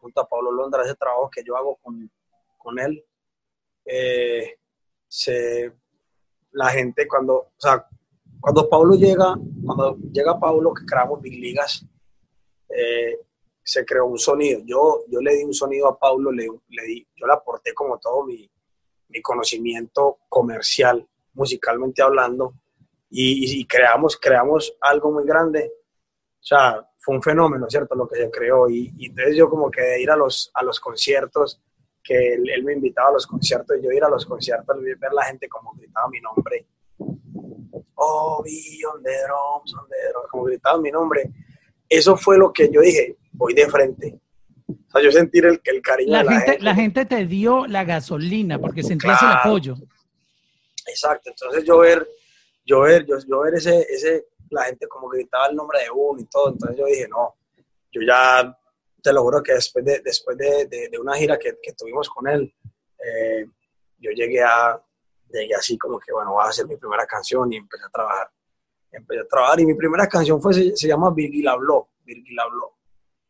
junto a Paulo Londra, ese trabajo que yo hago con, con él, eh, se, la gente cuando, o sea, cuando Paulo llega, cuando llega Paulo, que creamos Big Ligas, eh, se creó un sonido. Yo, yo le di un sonido a Paulo, le, le di, yo le aporté como todo mi, mi conocimiento comercial, musicalmente hablando, y, y, creamos, creamos algo muy grande. O sea, fue un fenómeno, ¿cierto? Lo que se creó. Y, y entonces yo como que de ir a los, a los conciertos, que él, me invitaba a los conciertos y yo ir a los conciertos y ver la gente como gritaba mi nombre. Oh, vi on the drums, on the drums, como gritaba mi nombre. Eso fue lo que yo dije, voy de frente. O sea, yo sentir el, el cariño la de la gente, La gente te dio la gasolina porque sentías el apoyo. Exacto, entonces yo ver, yo ver, yo, yo ver ese, ese, la gente como gritaba el nombre de uno y todo, entonces yo dije, no, yo ya te lo juro que después de, después de, de, una gira que, que, tuvimos con él, eh, yo llegué a, llegué así como que, bueno, voy a hacer mi primera canción y empecé a trabajar. Empecé a trabajar y mi primera canción fue, se, llama Virgil habló, Virgil habló.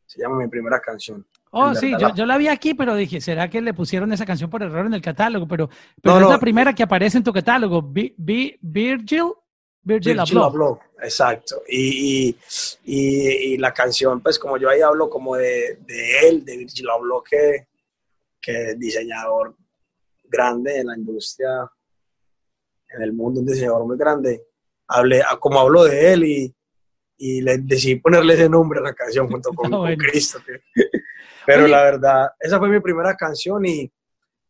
Se llama mi primera canción. Oh, sí, yo, yo, la vi aquí, pero dije, ¿será que le pusieron esa canción por error en el catálogo? Pero, pero es la primera que aparece en tu catálogo. Virgil Virgil, habló. Exacto. Y, y, y, la canción, pues como yo ahí hablo como de, de él, de Virgil habló, que, que es diseñador grande en la industria, en el mundo, un diseñador muy grande. Hablé, como hablo de él y, y le decidí ponerle ese nombre a la canción junto con, con Cristo. Pero la verdad, esa fue mi primera canción y,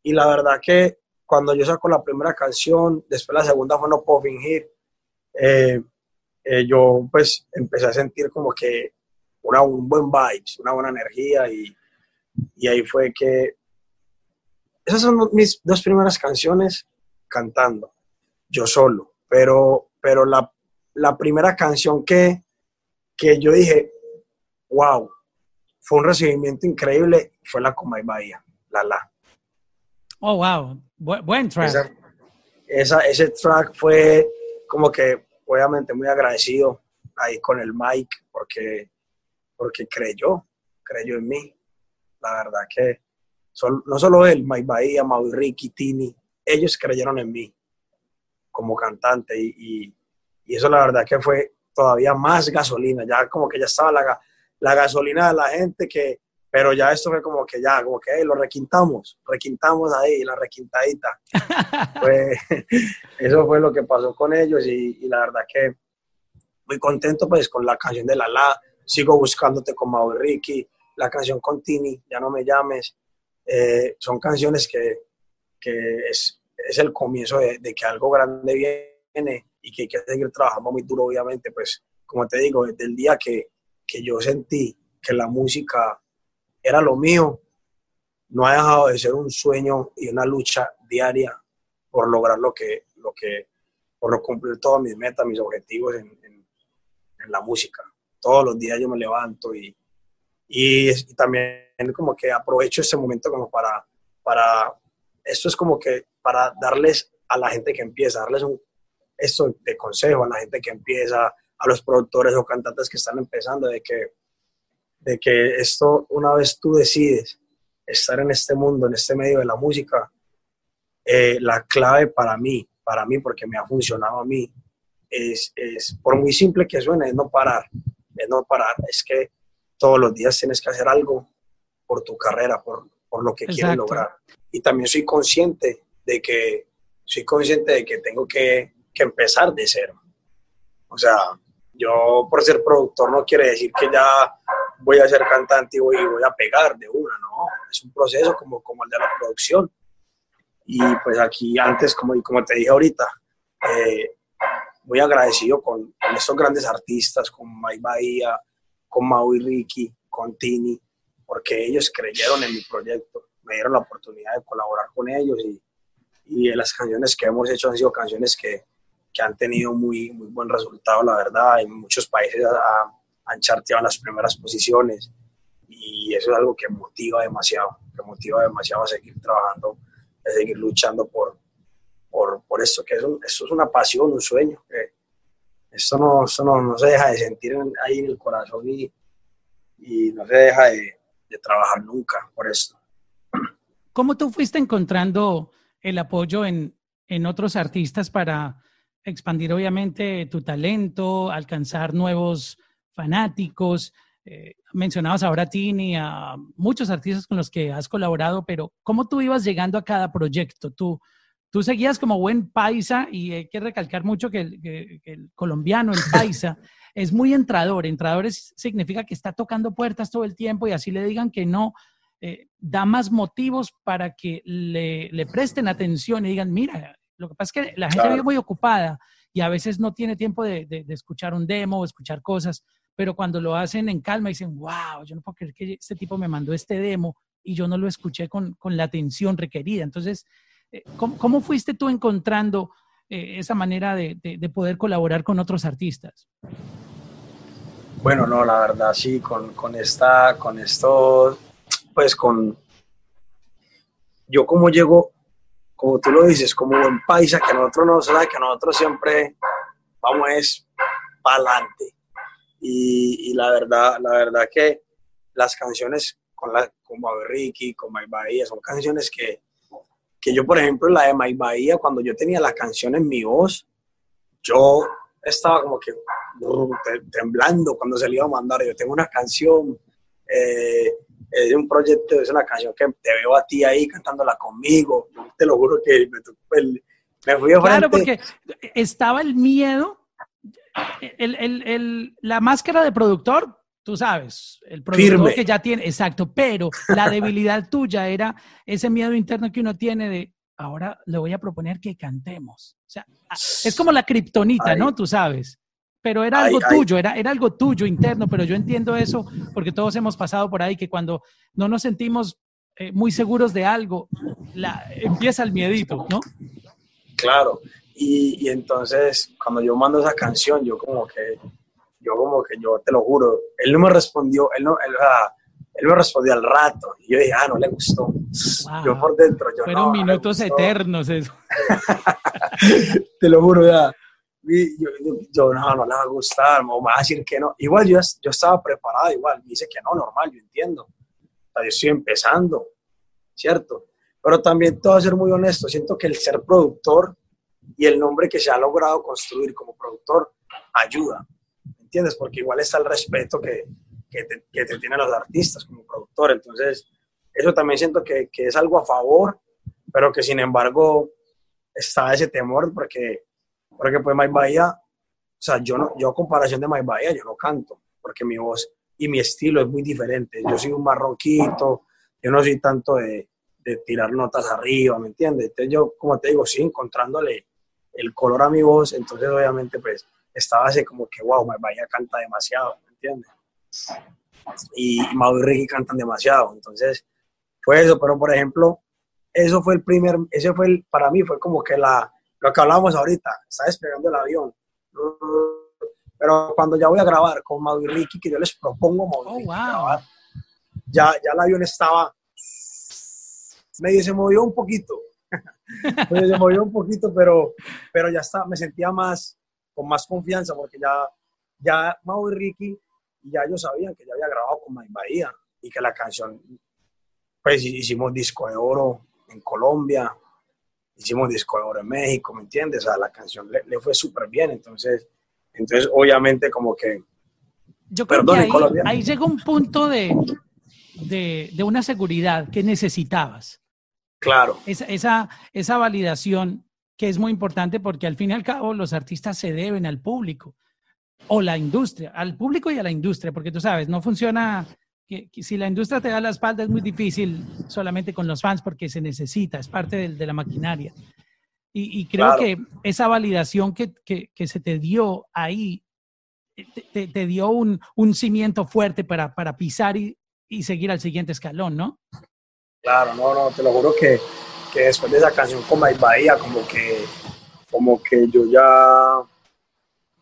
y la verdad que cuando yo saco la primera canción, después la segunda fue No Puedo Fingir, eh, eh, yo pues empecé a sentir como que una, un buen vibes, una buena energía y, y ahí fue que esas son mis dos primeras canciones cantando, yo solo, pero, pero la, la primera canción que, que yo dije, wow, fue un recibimiento increíble, fue la Coma y Bahía, la la. Oh, wow, buen track. Esa, ese track fue como que, obviamente, muy agradecido ahí con el Mike, porque, porque creyó, creyó en mí. La verdad que no solo él, Mike Bahía, Maui Ricky, Tini, ellos creyeron en mí como cantante y, y, eso la verdad que fue todavía más gasolina, ya como que ya estaba la, la gasolina de la gente que, pero ya esto fue como que ya, como que lo requintamos, requintamos ahí, la requintadita. pues, eso fue lo que pasó con ellos y, la verdad que muy contento pues con la canción de La La, sigo buscándote con Maui Ricky, la canción con Tini, ya no me llames, eh, son canciones que, que es, es, el comienzo de, de, que algo grande viene y que hay que seguir trabajando muy duro, obviamente, pues como te digo, desde el día que, que yo sentí que la música era lo mío, no ha dejado de ser un sueño y una lucha diaria por lograr lo que, lo que, por cumplir todas mis metas, mis objetivos en, en, la música. Todos los días yo me levanto y, y, y, también como que aprovecho ese momento como para, para, esto es como que para darles a la gente que empieza, darles un, esto de consejo a la gente que empieza, a los productores o cantantes que están empezando, de que de que esto, una vez tú decides estar en este mundo, en este medio de la música, eh, la clave para mí, para mí, porque me ha funcionado a mí, es, es, por muy simple que suene, es no parar, es no parar, es que todos los días tienes que hacer algo por tu carrera, por, por lo que quieres lograr. Y también soy consciente de que, soy consciente de que tengo que, que empezar de cero. O sea, yo por ser productor no quiere decir que ya voy a ser cantante y voy, voy a pegar de una, ¿no? Es un proceso como, como el de la producción. Y pues aquí antes, como, como te dije ahorita, eh, muy agradecido con, con, estos grandes artistas, con Mike Bahía, con Maui Ricky, con Tini, porque ellos creyeron en mi proyecto, me dieron la oportunidad de colaborar con ellos y, y las canciones que hemos hecho han sido canciones que, que han tenido muy, muy buen resultado, la verdad. En muchos países han charteado las primeras posiciones y eso es algo que motiva demasiado, que motiva demasiado a seguir trabajando, a seguir luchando por, por, por esto, que eso, es una pasión, un sueño, que esto no, no, no, se deja de sentir ahí en el corazón y, y no se deja de, de trabajar nunca por esto. ¿Cómo tú fuiste encontrando el apoyo en, en otros artistas para expandir obviamente tu talento, alcanzar nuevos fanáticos. Eh, mencionabas ahora a Tini, a muchos artistas con los que has colaborado, pero ¿cómo tú ibas llegando a cada proyecto? Tú, tú seguías como buen paisa y hay que recalcar mucho que el, colombiano, el paisa, es muy entrador. Entrador significa que está tocando puertas todo el tiempo y así le digan que no, eh, da más motivos para que le, le, presten atención y digan, mira, lo que pasa es que la gente vive muy ocupada y a veces no tiene tiempo de, de, de escuchar un demo o escuchar cosas pero cuando lo hacen en calma dicen, wow, yo no puedo creer que este tipo me mandó este demo y yo no lo escuché con, con la atención requerida. Entonces, eh, ¿cómo, fuiste tú encontrando eh, esa manera de, de, poder colaborar con otros artistas? Bueno, no, la verdad sí, con, con esta, con esto, pues con, yo como llego, como tú lo dices, como buen paisa, que nosotros no, sabemos que nosotros siempre vamos es para adelante y, la verdad, la verdad que las canciones con, la, con Ricky, con My Bahía, son canciones que, que yo, por ejemplo, la de My Bahía, cuando yo tenía la canción en mi voz, yo estaba como que temblando cuando se le iba a mandar. Yo tengo una canción, eh, es un proyecto, es una canción que te veo a ti ahí cantándola conmigo. te lo juro que me, me fui a Claro, porque estaba el miedo el, el, el, la máscara de productor, tú sabes, el productor que ya tiene, exacto, pero la debilidad tuya era ese miedo interno que uno tiene de, ahora le voy a proponer que cantemos. O sea, es como la kriptonita, ¿no? Tú sabes. Pero era algo tuyo, Era, era algo tuyo interno, pero yo entiendo eso porque todos hemos pasado por ahí que cuando no nos sentimos eh, muy seguros de algo, la, empieza el miedito, ¿no? Claro, y, y, entonces cuando yo mando esa canción, yo como que, yo como que, yo te lo juro, él no me respondió, él no, él, él me respondió al rato, y yo dije, ah, no le gustó. Yo por dentro, yo Fueron minutos eternos eso. te lo juro, ya. Yo, yo, no, no le va a gustar, me va a decir que no. Igual yo, yo estaba preparado, igual, me dice que no, normal, yo entiendo. yo estoy empezando, ¿cierto? Pero también te voy a ser muy honesto, siento que el ser productor y el nombre que se ha logrado construir como productor ayuda, ¿entiendes? Porque igual está el respeto que, que, te, que te tienen los artistas como productor, entonces eso también siento que, que, es algo a favor, pero que sin embargo está ese temor porque, porque pues Mike Bahía, o sea, yo, no, yo a comparación de Mike Bahía, yo no canto, porque mi voz y mi estilo es muy diferente. Yo soy un marroquito, yo no soy tanto de, de tirar notas arriba, ¿me entiendes? Entonces yo, como te digo, sí, encontrándole el color a mi voz, entonces obviamente pues estaba así como que, wow, Bahía canta demasiado, ¿me entiendes? Y Mau y Ricky cantan demasiado, entonces fue eso, pero por ejemplo, eso fue el primer, ese fue el, para mí fue como que la, lo que hablábamos ahorita, está despegando el avión. Pero cuando ya voy a grabar con Mau y Ricky, que yo les propongo Mau oh, grabar, ya, ya el avión estaba, medio se movió un poquito, se movió un poquito, pero, pero ya está, me sentía más, con más confianza, porque ya, ya Mau y Ricky, ya ellos sabían que ya había grabado con Mike Bahía y que la canción pues hicimos disco de oro en Colombia, hicimos disco de oro en México, ¿me entiendes? O sea, la canción le, fue súper bien, entonces, entonces obviamente como que... Yo creo que ahí, ahí llega un punto de, de, de, una seguridad que necesitabas. Claro. Esa, esa, esa validación que es muy importante porque al fin y al cabo los artistas se deben al público o la industria, al público y a la industria, porque tú sabes, no funciona que, si la industria te da la espalda es muy difícil solamente con los fans porque se necesita, es parte de, de la maquinaria. Y, y creo que esa validación que, que, que, se te dio ahí te, te dio un, un, cimiento fuerte para, para pisar y, y, seguir al siguiente escalón, ¿no? Claro, no, no, te lo juro que, que después de esa canción con My Bahía, como que, como que yo ya,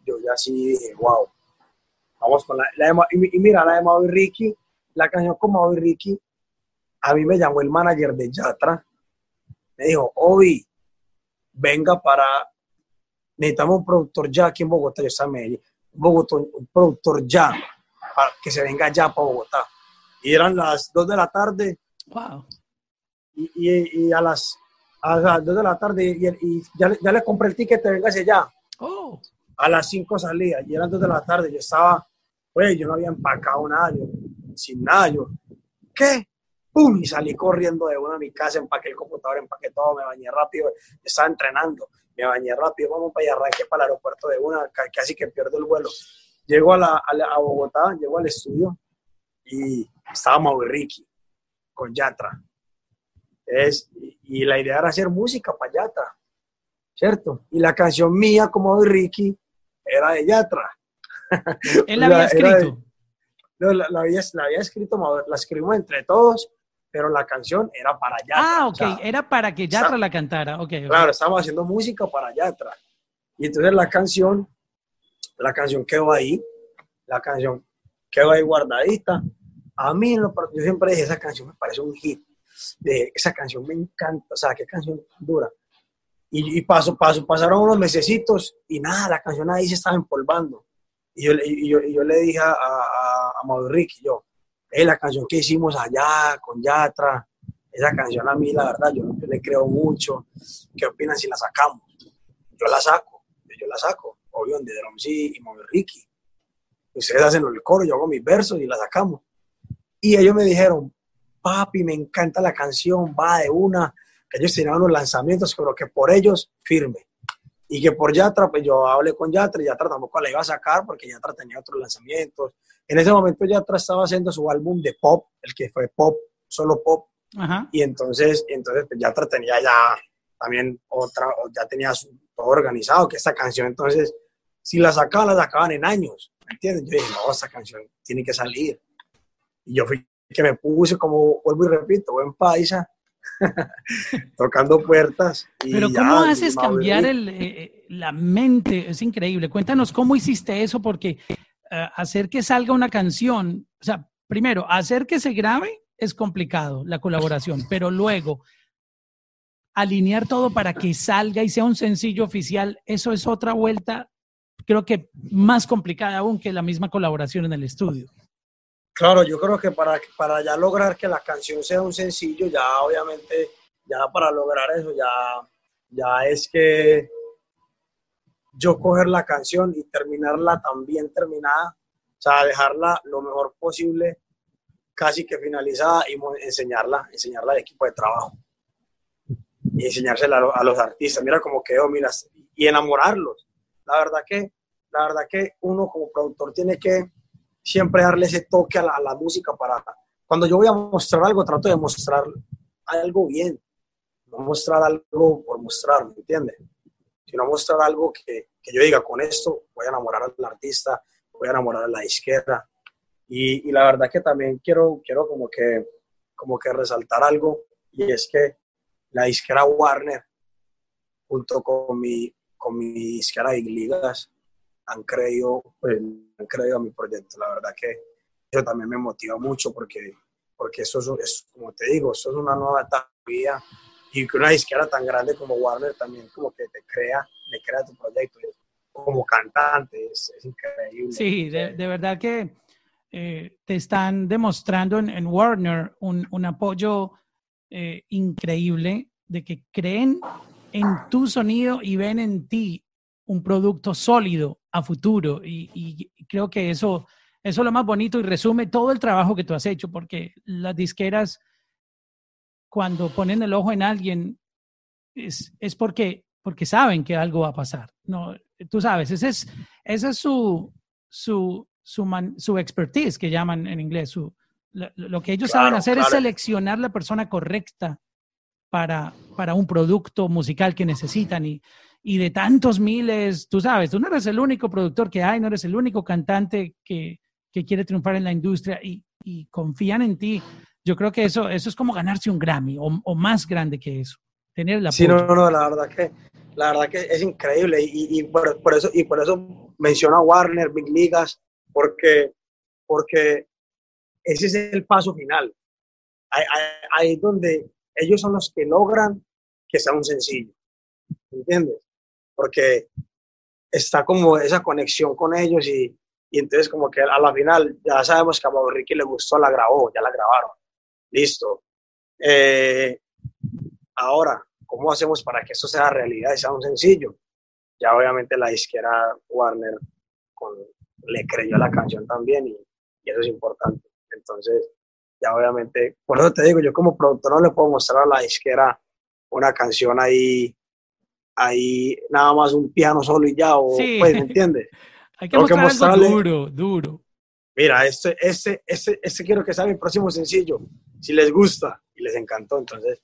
yo ya sí dije, wow, vamos con la, la de, y, mira, la de Mau Ricky, la canción con Mau Ricky, a mí me llamó el manager de Yatra, me dijo, Obi, venga para, necesitamos un productor ya aquí en Bogotá, yo estaba en Bogotá, un productor ya, para que se venga ya para Bogotá. Y eran las 2 de la tarde. Wow. Y, y, y a, las, a las 2 de la tarde, y, y ya, ya, le compré el ticket, venga hacia allá. Oh. A las 5 salía, y eran 2 de la tarde, yo estaba, pues yo no había empacado nada, yo sin nada. Yo, ¿qué? ¡Pum! Y salí corriendo de una a mi casa, empaqué el computador, empaqué todo, me bañé rápido, estaba entrenando, me bañé rápido, vamos para allá, arranqué para el aeropuerto de una, casi que pierdo el vuelo. Llego a, la, a, Bogotá, llego al estudio y estaba Mau Ricky con Yatra. Es, y, la idea era hacer música para Yatra, ¿cierto? Y la canción mía como Ricky era de Yatra. Él la había escrito. No, la, la, había, la, había, escrito, la escribimos entre todos, pero la canción era para Yatra. Ah, ok, o sea, era para que Yatra está, la cantara, ok. okay. Claro, estábamos haciendo música para Yatra. Y entonces la canción, la canción quedó ahí, la canción quedó ahí guardadita. A mí, yo siempre dije, esa canción me parece un hit. De, esa canción me encanta, o sea, qué canción dura. Y, y paso, paso, pasaron unos mesecitos y nada, la canción ahí se estaba empolvando. Y yo, y yo, y yo le dije a, a, a Mauro Ricky, yo, eh, la canción que hicimos allá con Yatra, esa canción a mí, la verdad, yo, yo le creo mucho. ¿Qué opinan si la sacamos? Yo la saco, yo la saco, obvio, de Drumsy y Mauro Ricky. Ustedes hacen el coro, yo hago mis versos y la sacamos. Y ellos me dijeron, papi, me encanta la canción, va de una, que ellos tenían los lanzamientos, pero que por ellos firme y que por Yatra, pues yo hablé con Yatra y Yatra tampoco la iba a sacar porque Yatra tenía otros lanzamientos. En ese momento Yatra estaba haciendo su álbum de pop, el que fue pop, solo pop. Ajá. Y entonces, entonces pues Yatra tenía ya también otra, ya tenía todo organizado, que esta canción entonces, si la sacaban, la sacaban en años, ¿me entiendes? Yo dije, no, esta canción tiene que salir. Y yo fui que me puse como, vuelvo y repito, buen paisa, tocando puertas. Pero ¿cómo haces cambiar el, eh, la mente? Es increíble. Cuéntanos cómo hiciste eso, porque eh, hacer que salga una canción, o sea, primero, hacer que se grabe es complicado, la colaboración, pero luego alinear todo para que salga y sea un sencillo oficial, eso es otra vuelta, creo que más complicada aún que la misma colaboración en el estudio. Claro, yo creo que para, para ya lograr que la canción sea un sencillo, ya obviamente, ya para lograr eso, ya, ya es que yo coger la canción y terminarla tan bien terminada, o sea, dejarla lo mejor posible, casi que finalizada y enseñarla, enseñarla al equipo de trabajo y enseñársela a, los artistas. Mira cómo quedó, mira, y enamorarlos. La verdad que, la verdad que uno como productor tiene que siempre darle ese toque a la, música para cuando yo voy a mostrar algo, trato de mostrar algo bien, no mostrar algo por mostrar, ¿me entiendes? Sino mostrar algo que, que, yo diga, con esto voy a enamorar al artista, voy a enamorar a la izquierda. Y, y, la verdad que también quiero, quiero como, que, como que resaltar algo, y es que la disquera Warner, junto con mi, con mi disquera de ligas, han creído, pues, han creído a mi proyecto. La verdad que eso también me motiva mucho porque, porque eso es, como te digo, eso es una nueva etapa y que una disquera tan grande como Warner también como que te crea, le crea tu proyecto como cantante, es, increíble. Sí, de, verdad que eh, te están demostrando en, en Warner un, un apoyo eh, increíble de que creen en tu sonido y ven en ti un producto sólido a futuro. Y, creo que eso, eso es lo más bonito y resume todo el trabajo que tú has hecho, porque las disqueras, cuando ponen el ojo en alguien, es, es porque, porque saben que algo va a pasar. No, tú sabes, ese es, esa es su, su, su, su expertise, que llaman en inglés, su, lo, que ellos saben hacer es seleccionar la persona correcta para, para un producto musical que necesitan y, y de tantos miles, tú sabes, tú no eres el único productor que hay, no eres el único cantante que, que quiere triunfar en la industria y, y, confían en ti. Yo creo que eso, eso es como ganarse un Grammy o, o más grande que eso, tener la Sí, no, no, la verdad que, la verdad que es increíble y, y por, por, eso, y por eso menciono a Warner, Big Ligas, porque, porque ese es el paso final. Ahí, es donde ellos son los que logran que sea un sencillo. ¿Entiendes? Porque está como esa conexión con ellos y, y entonces como que a la final ya sabemos que a Mauro Ricky le gustó, la grabó, ya la grabaron. Listo. Eh, ahora, ¿cómo hacemos para que esto sea realidad y sea un sencillo? Ya obviamente la disquera Warner le creyó la canción también y, y eso es importante. Entonces, ya obviamente, por eso te digo, yo como productor no le puedo mostrar a la disquera una canción ahí, ahí nada más un piano solo y ya, o pues, ¿me entiendes? Hay que, mostrarle, duro, duro. Mira, este, este, este, este quiero que sea mi próximo sencillo, si les gusta y les encantó, entonces,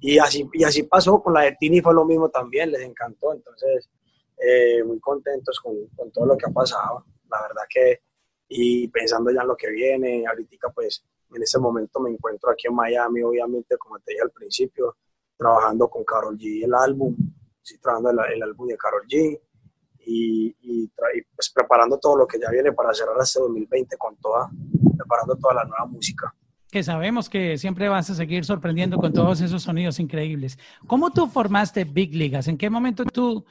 y así, y así pasó con la de Tini, fue lo mismo también, les encantó, entonces, eh, muy contentos con, con todo lo que ha pasado, la verdad que y pensando ya en lo que viene, ahorita pues en este momento me encuentro aquí en Miami, obviamente, como te dije al principio, trabajando con Carol G el álbum, sí, trabajando el, el álbum de Carol G y, y, pues preparando todo lo que ya viene para cerrar este 2020 con toda, preparando toda la nueva música. Que sabemos que siempre vas a seguir sorprendiendo con todos esos sonidos increíbles. ¿Cómo tú formaste Big Ligas? ¿En qué momento tú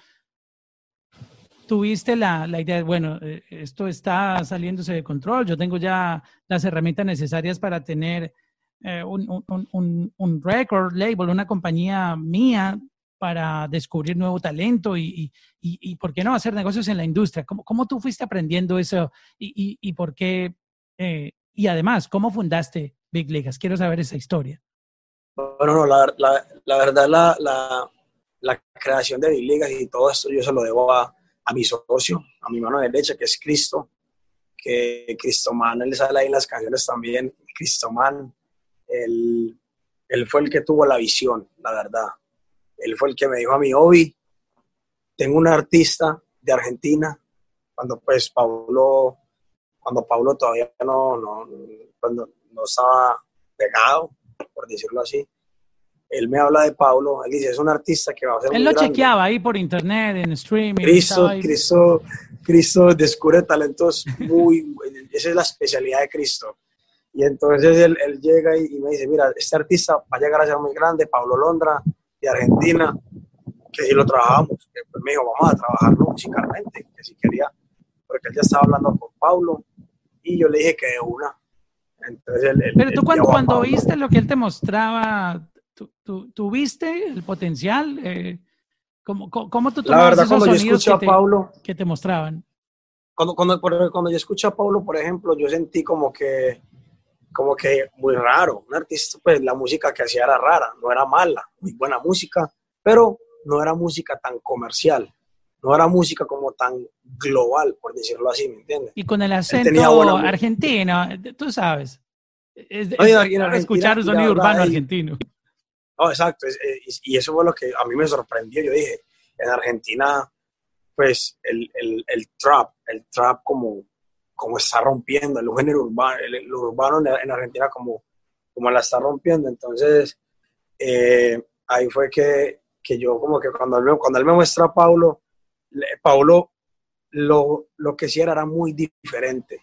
tuviste la, la idea, bueno, eh, esto está saliéndose de control, yo tengo ya las herramientas necesarias para tener eh, un, un, un, un, record label, una compañía mía para descubrir nuevo talento y, y, y, por qué no hacer negocios en la industria. ¿Cómo, cómo tú fuiste aprendiendo eso y, por qué? Eh, y además, ¿cómo fundaste Big Ligas? Quiero saber esa historia. Bueno, no, la, la, verdad, la, la, creación de Big Ligas y todo esto yo se lo debo a, a mi socio, a mi mano derecha, que es Cristo, que Cristo Man, él sale ahí en las canciones también, Cristo Man, él, él, fue el que tuvo la visión, la verdad. Él fue el que me dijo a mí, Obi, tengo un artista de Argentina, cuando pues Pablo, cuando Pablo todavía no, no, cuando no estaba pegado, por decirlo así, él me habla de Pablo, él dice, es un artista que va a ser Él lo chequeaba ahí por internet, en streaming. Cristo, Cristo, Cristo descubre talentos muy, esa es la especialidad de Cristo. Y entonces él, él llega y, me dice, mira, este artista va a llegar a ser muy grande, Pablo Londra, de Argentina, que si lo trabajamos, que pues me dijo, vamos a trabajar musicalmente, que si quería, porque él ya estaba hablando con Pablo, y yo le dije que de una. Entonces, Pero tú cuando, cuando oíste lo que él te mostraba, ¿tú, tú, viste el potencial? Eh, ¿cómo, ¿cómo, tú tomabas La verdad, cuando yo escuché a Pablo, que te mostraban? Cuando, cuando, cuando yo escuché a Pablo, por ejemplo, yo sentí como que como que muy raro. Un artista, pues la música que hacía era rara, no era mala, muy buena música, pero no era música tan comercial, no era música como tan global, por decirlo así, ¿me entiendes? Y con el acento argentino, tú sabes. Es, escuchar un sonido urbano argentino. No, exacto, y eso fue lo que a mí me sorprendió. Yo dije, en Argentina, pues el, el, el trap, el trap como como está rompiendo el género urbano, el, urbano en, Argentina como, como la está rompiendo. Entonces, eh, ahí fue que, que, yo como que cuando él, cuando él me muestra a Paulo, Paulo lo, lo que sí era, era muy diferente.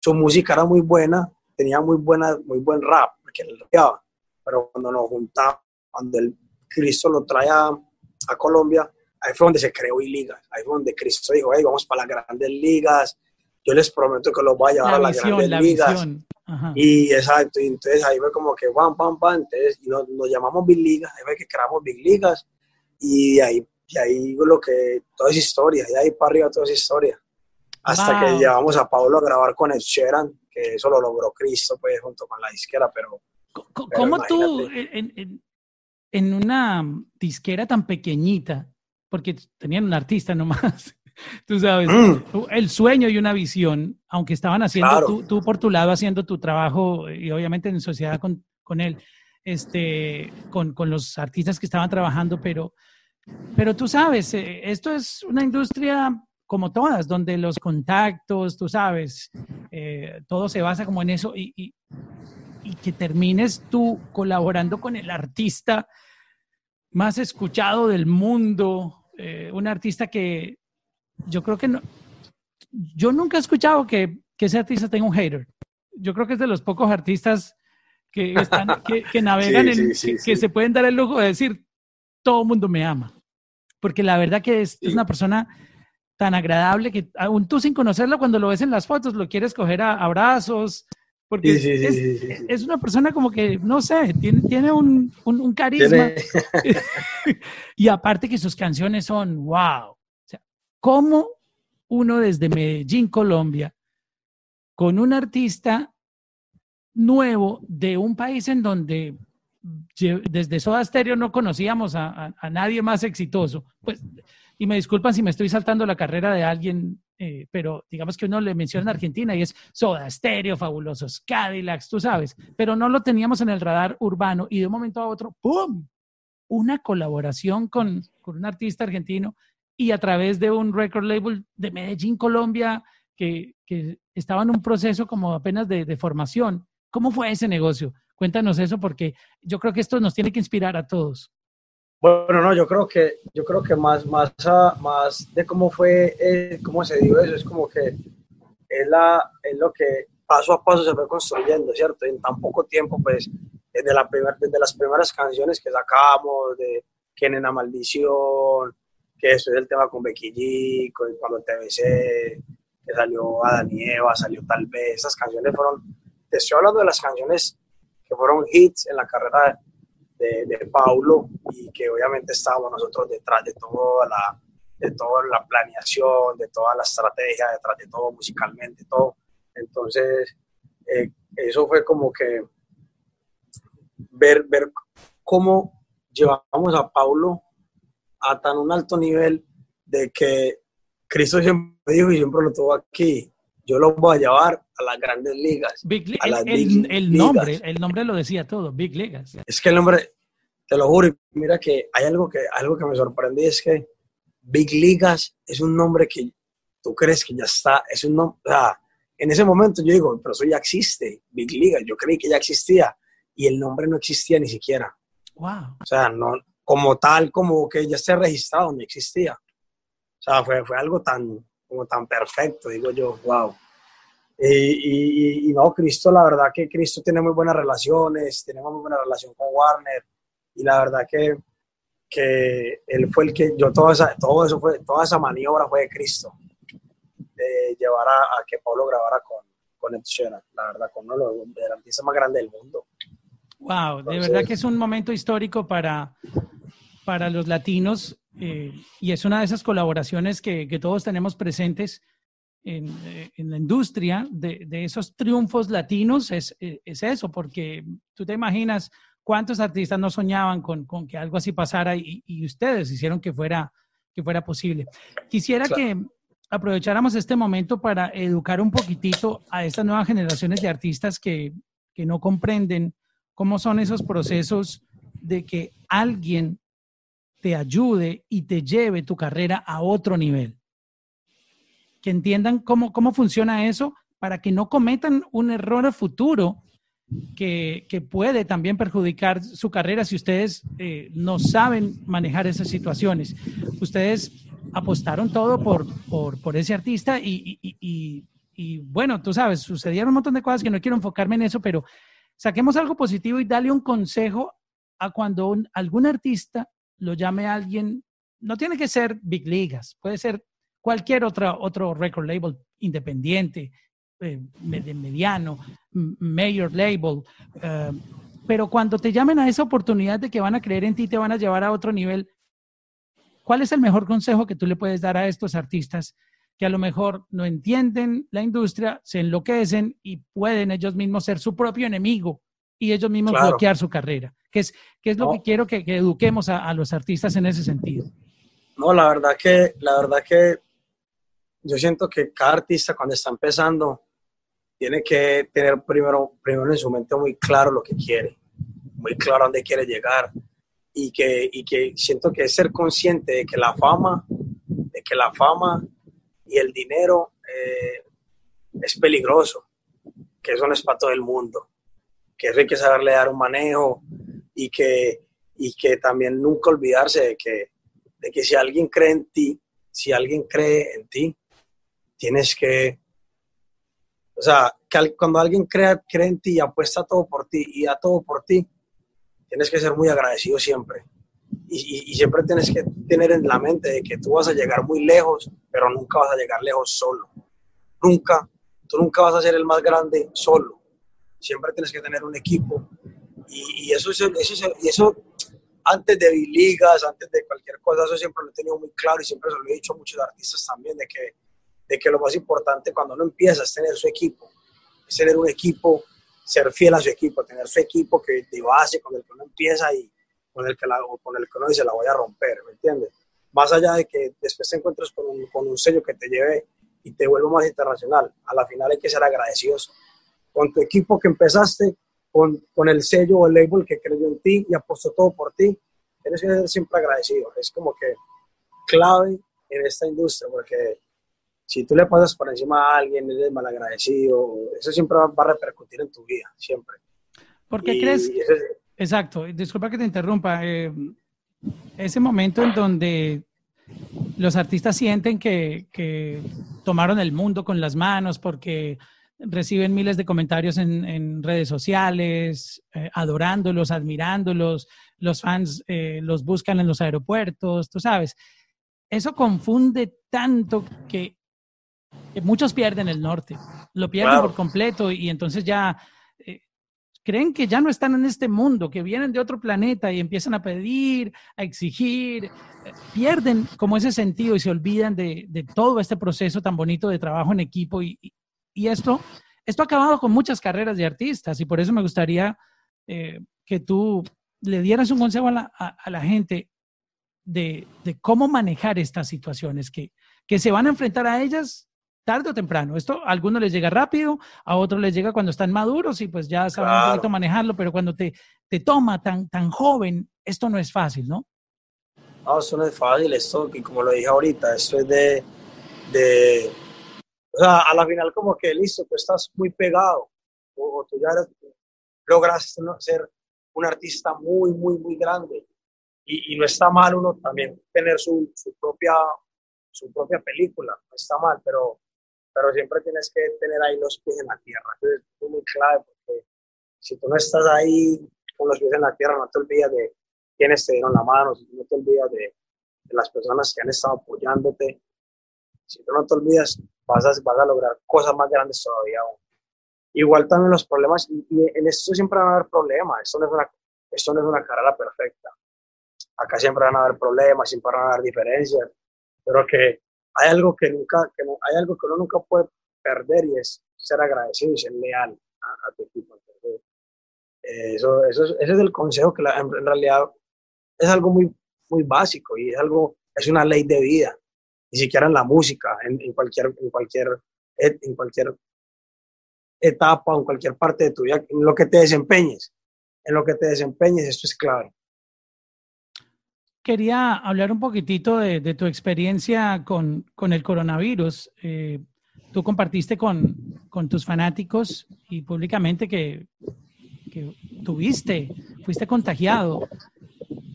Su música era muy buena, tenía muy, buena, muy buen rap, porque él rapeaba, pero cuando nos juntamos, cuando el Cristo lo trae a, a Colombia, ahí fue donde se creó I-Ligas, ahí fue donde Cristo dijo, hey, vamos para las grandes ligas, yo les prometo que los voy a llevar a las grandes ligas. Y exacto, y entonces ahí fue como que pam, pam, pam, entonces y nos, llamamos Big Ligas, ahí fue que creamos Big Ligas y ahí, y ahí lo que, toda esa historia, y ahí para arriba toda esa historia. Hasta que llevamos a Pablo a grabar con el Sheran, que eso lo logró Cristo, pues, junto con la disquera, pero... ¿Cómo tú, en, en, en una disquera tan pequeñita, porque tenían un artista nomás, Tú sabes, mm. el sueño y una visión, aunque estaban haciendo tú, por tu lado, haciendo tu trabajo y obviamente en sociedad con, con él, este, con, con, los artistas que estaban trabajando, pero, pero tú sabes, eh, esto es una industria como todas, donde los contactos, tú sabes, eh, todo se basa como en eso y, y, y que termines tú colaborando con el artista más escuchado del mundo, eh, un artista que yo creo que no. Yo nunca he escuchado que, que ese artista tenga un hater. Yo creo que es de los pocos artistas que, están, que, navegan en, que, se pueden dar el lujo de decir, todo el mundo me ama. Porque la verdad que es, es, una persona tan agradable que aún tú sin conocerlo, cuando lo ves en las fotos, lo quieres coger a abrazos. Porque es, es, una persona como que, no sé, tiene, tiene un, un, carisma. y aparte que sus canciones son, wow. ¿Cómo uno desde Medellín, Colombia, con un artista nuevo de un país en donde desde Soda Stereo no conocíamos a, nadie más exitoso, pues, y me disculpan si me estoy saltando la carrera de alguien, eh, pero digamos que uno le menciona Argentina y es Soda Stereo, fabulosos Cadillacs, tú sabes, pero no lo teníamos en el radar urbano y de un momento a otro, ¡pum! Una colaboración con, con un artista argentino y a través de un record label de Medellín, Colombia, que, que estaba en un proceso como apenas de, de, formación. ¿Cómo fue ese negocio? Cuéntanos eso porque yo creo que esto nos tiene que inspirar a todos. Bueno, no, yo creo que, yo creo que más, más, más de cómo fue, eh, cómo se dio eso, es como que es, la, es lo que paso a paso se fue construyendo, ¿cierto? En tan poco tiempo, pues, desde, la primer, desde las primeras canciones que sacamos, de Quién en la maldición, que eso es el tema con Becky G, con, cuando TBC, que salió Adán y Eva, salió Tal vez, esas canciones fueron, te estoy hablando de las canciones que fueron hits en la carrera de, de Paulo y que obviamente estábamos nosotros detrás de toda la, de toda la planeación, de toda la estrategia, detrás de todo musicalmente, todo. Entonces, eh, eso fue como que ver, ver cómo llevamos a Paulo a tan un alto nivel de que Cristo siempre dijo y siempre lo tuvo aquí. Yo lo voy a llevar a las grandes ligas. Big, el, el, nombre, el nombre lo decía todo, Big Ligas. Es que el nombre, te lo juro. Mira que hay algo que, algo que me sorprende es que Big Ligas es un nombre que tú crees que ya está, es un nombre, o sea, en ese momento yo digo, pero eso ya existe, Big Ligas, yo creí que ya existía y el nombre no existía ni siquiera. Wow. O sea, no, como tal, como que ya esté registrado, no existía. O sea, fue, fue algo tan, como tan perfecto, digo yo, wow. Y, y, no, Cristo, la verdad que Cristo tiene muy buenas relaciones, tenemos muy buena relación con Warner y la verdad que, que él fue el que, yo todo, esa, todo eso fue, toda esa maniobra fue de Cristo, de llevar a, que Pablo grabara con, con Ed Sheeran, la verdad, con uno de los artistas más grandes del mundo. Wow, de verdad que es un momento histórico para, para los latinos eh, y es una de esas colaboraciones que, que todos tenemos presentes en, eh, en la industria de, de, esos triunfos latinos, es, eh, es, eso, porque tú te imaginas cuántos artistas no soñaban con, con que algo así pasara y, y, ustedes hicieron que fuera, que fuera posible. Quisiera claro. que aprovecháramos este momento para educar un poquitito a estas nuevas generaciones de artistas que, que no comprenden cómo son esos procesos de que alguien te ayude y te lleve tu carrera a otro nivel. Que entiendan cómo, cómo funciona eso para que no cometan un error a futuro que, que puede también perjudicar su carrera si ustedes eh, no saben manejar esas situaciones. Ustedes apostaron todo por, por, ese artista y, y, y, bueno, tú sabes, sucedieron un montón de cosas que no quiero enfocarme en eso, pero saquemos algo positivo y dale un consejo a cuando algún artista lo llame a alguien, no tiene que ser Big Ligas, puede ser cualquier otra, otro record label independiente, eh, mediano, mayor label, uh, pero cuando te llamen a esa oportunidad de que van a creer en ti, te van a llevar a otro nivel, ¿cuál es el mejor consejo que tú le puedes dar a estos artistas que a lo mejor no entienden la industria, se enloquecen y pueden ellos mismos ser su propio enemigo y ellos mismos claro. bloquear su carrera? ¿Qué es, qué es lo no. que quiero que, que eduquemos a, a, los artistas en ese sentido? No, la verdad que, la verdad que yo siento que cada artista cuando está empezando tiene que tener primero, primero en su mente muy claro lo que quiere, muy claro dónde quiere llegar y que, y que siento que es ser consciente de que la fama, de que la fama y el dinero eh, es peligroso, que eso no es para todo el mundo, que hay que saberle dar un manejo y que, y que también nunca olvidarse de que, de que si alguien cree en ti, si alguien cree en ti, tienes que, o sea, que cuando alguien cree, cree en ti y apuesta todo por ti y da todo por ti, tienes que ser muy agradecido siempre y, y, siempre tienes que tener en la mente de que tú vas a llegar muy lejos, pero nunca vas a llegar lejos solo. Nunca, tú nunca vas a ser el más grande solo. Siempre tienes que tener un equipo. Y, y eso, eso, y eso antes de ligas, antes de cualquier cosa, eso siempre lo he tenido muy claro y siempre se lo he dicho a muchos artistas también, de que, de que lo más importante cuando uno empieza es tener su equipo, es tener un equipo, ser fiel a su equipo, tener su equipo que de base con el que uno empieza y, con el que, la, con el que uno dice la voy a romper, ¿me entiendes? Más allá de que después te encuentres con un, con un sello que te lleve y te vuelva más internacional, a la final hay que ser agradecidos con tu equipo que empezaste, con, con el sello o el label que creyó en ti y apostó todo por ti, tienes que ser siempre agradecido. Es como que clave en esta industria, porque si tú le pasas por encima a alguien, eres malagradecido, eso siempre va, va a repercutir en tu vida, siempre. ¿Por qué y crees? Ese, Exacto, disculpa que te interrumpa. Eh, ese momento en donde los artistas sienten que, que, tomaron el mundo con las manos porque reciben miles de comentarios en, en redes sociales, eh, adorándolos, admirándolos, los fans eh, los buscan en los aeropuertos, tú sabes. Eso confunde tanto que, que muchos pierden el norte, lo pierden wow. por completo y entonces ya creen que ya no están en este mundo, que vienen de otro planeta y empiezan a pedir, a exigir, eh, pierden como ese sentido y se olvidan de, todo este proceso tan bonito de trabajo en equipo. Y, esto, esto ha acabado con muchas carreras de artistas y por eso me gustaría eh, que tú le dieras un consejo a la, gente de, cómo manejar estas situaciones, que se van a enfrentar a ellas tarde o temprano. Esto a algunos les llega rápido, a otros les llega cuando están maduros y pues ya saben claro. un poquito manejarlo, pero cuando te, te toma tan, tan joven esto no es fácil, ¿no? No, eso no es fácil, esto, y como lo dije ahorita, esto es de, de, o sea, a la final como que listo, tú estás muy pegado, o, tú ya logras ser un artista muy, muy, muy grande, y, y, no está mal uno también tener su, su, propia, su propia película, no está mal, pero, pero siempre tienes que tener ahí los pies en la tierra, es muy clave, porque si tú no estás ahí con los pies en la tierra, no te olvides de quienes te dieron la mano, no te olvides de, de las personas que han estado apoyándote, si tú no te olvidas, vas a, vas a lograr cosas más grandes todavía Igual también los problemas, y, en esto siempre van a haber problemas, esto no es una, esto no es una carrera perfecta. Acá siempre van a haber problemas, siempre van a haber diferencias, pero que hay algo que nunca, que no, hay algo que uno nunca puede perder y es ser agradecido y ser leal a, tu equipo. Eh, eso, eso es, ese es el consejo que en, realidad es algo muy, muy básico y es algo, es una ley de vida ni siquiera en la música, en, cualquier, en, cualquier, en cualquier etapa, en cualquier parte de tu vida, en lo que te desempeñes, en lo que te desempeñes, esto es claro. Quería hablar un poquitito de, tu experiencia con, el coronavirus. Eh, tú compartiste con, tus fanáticos y públicamente que, tuviste, fuiste contagiado.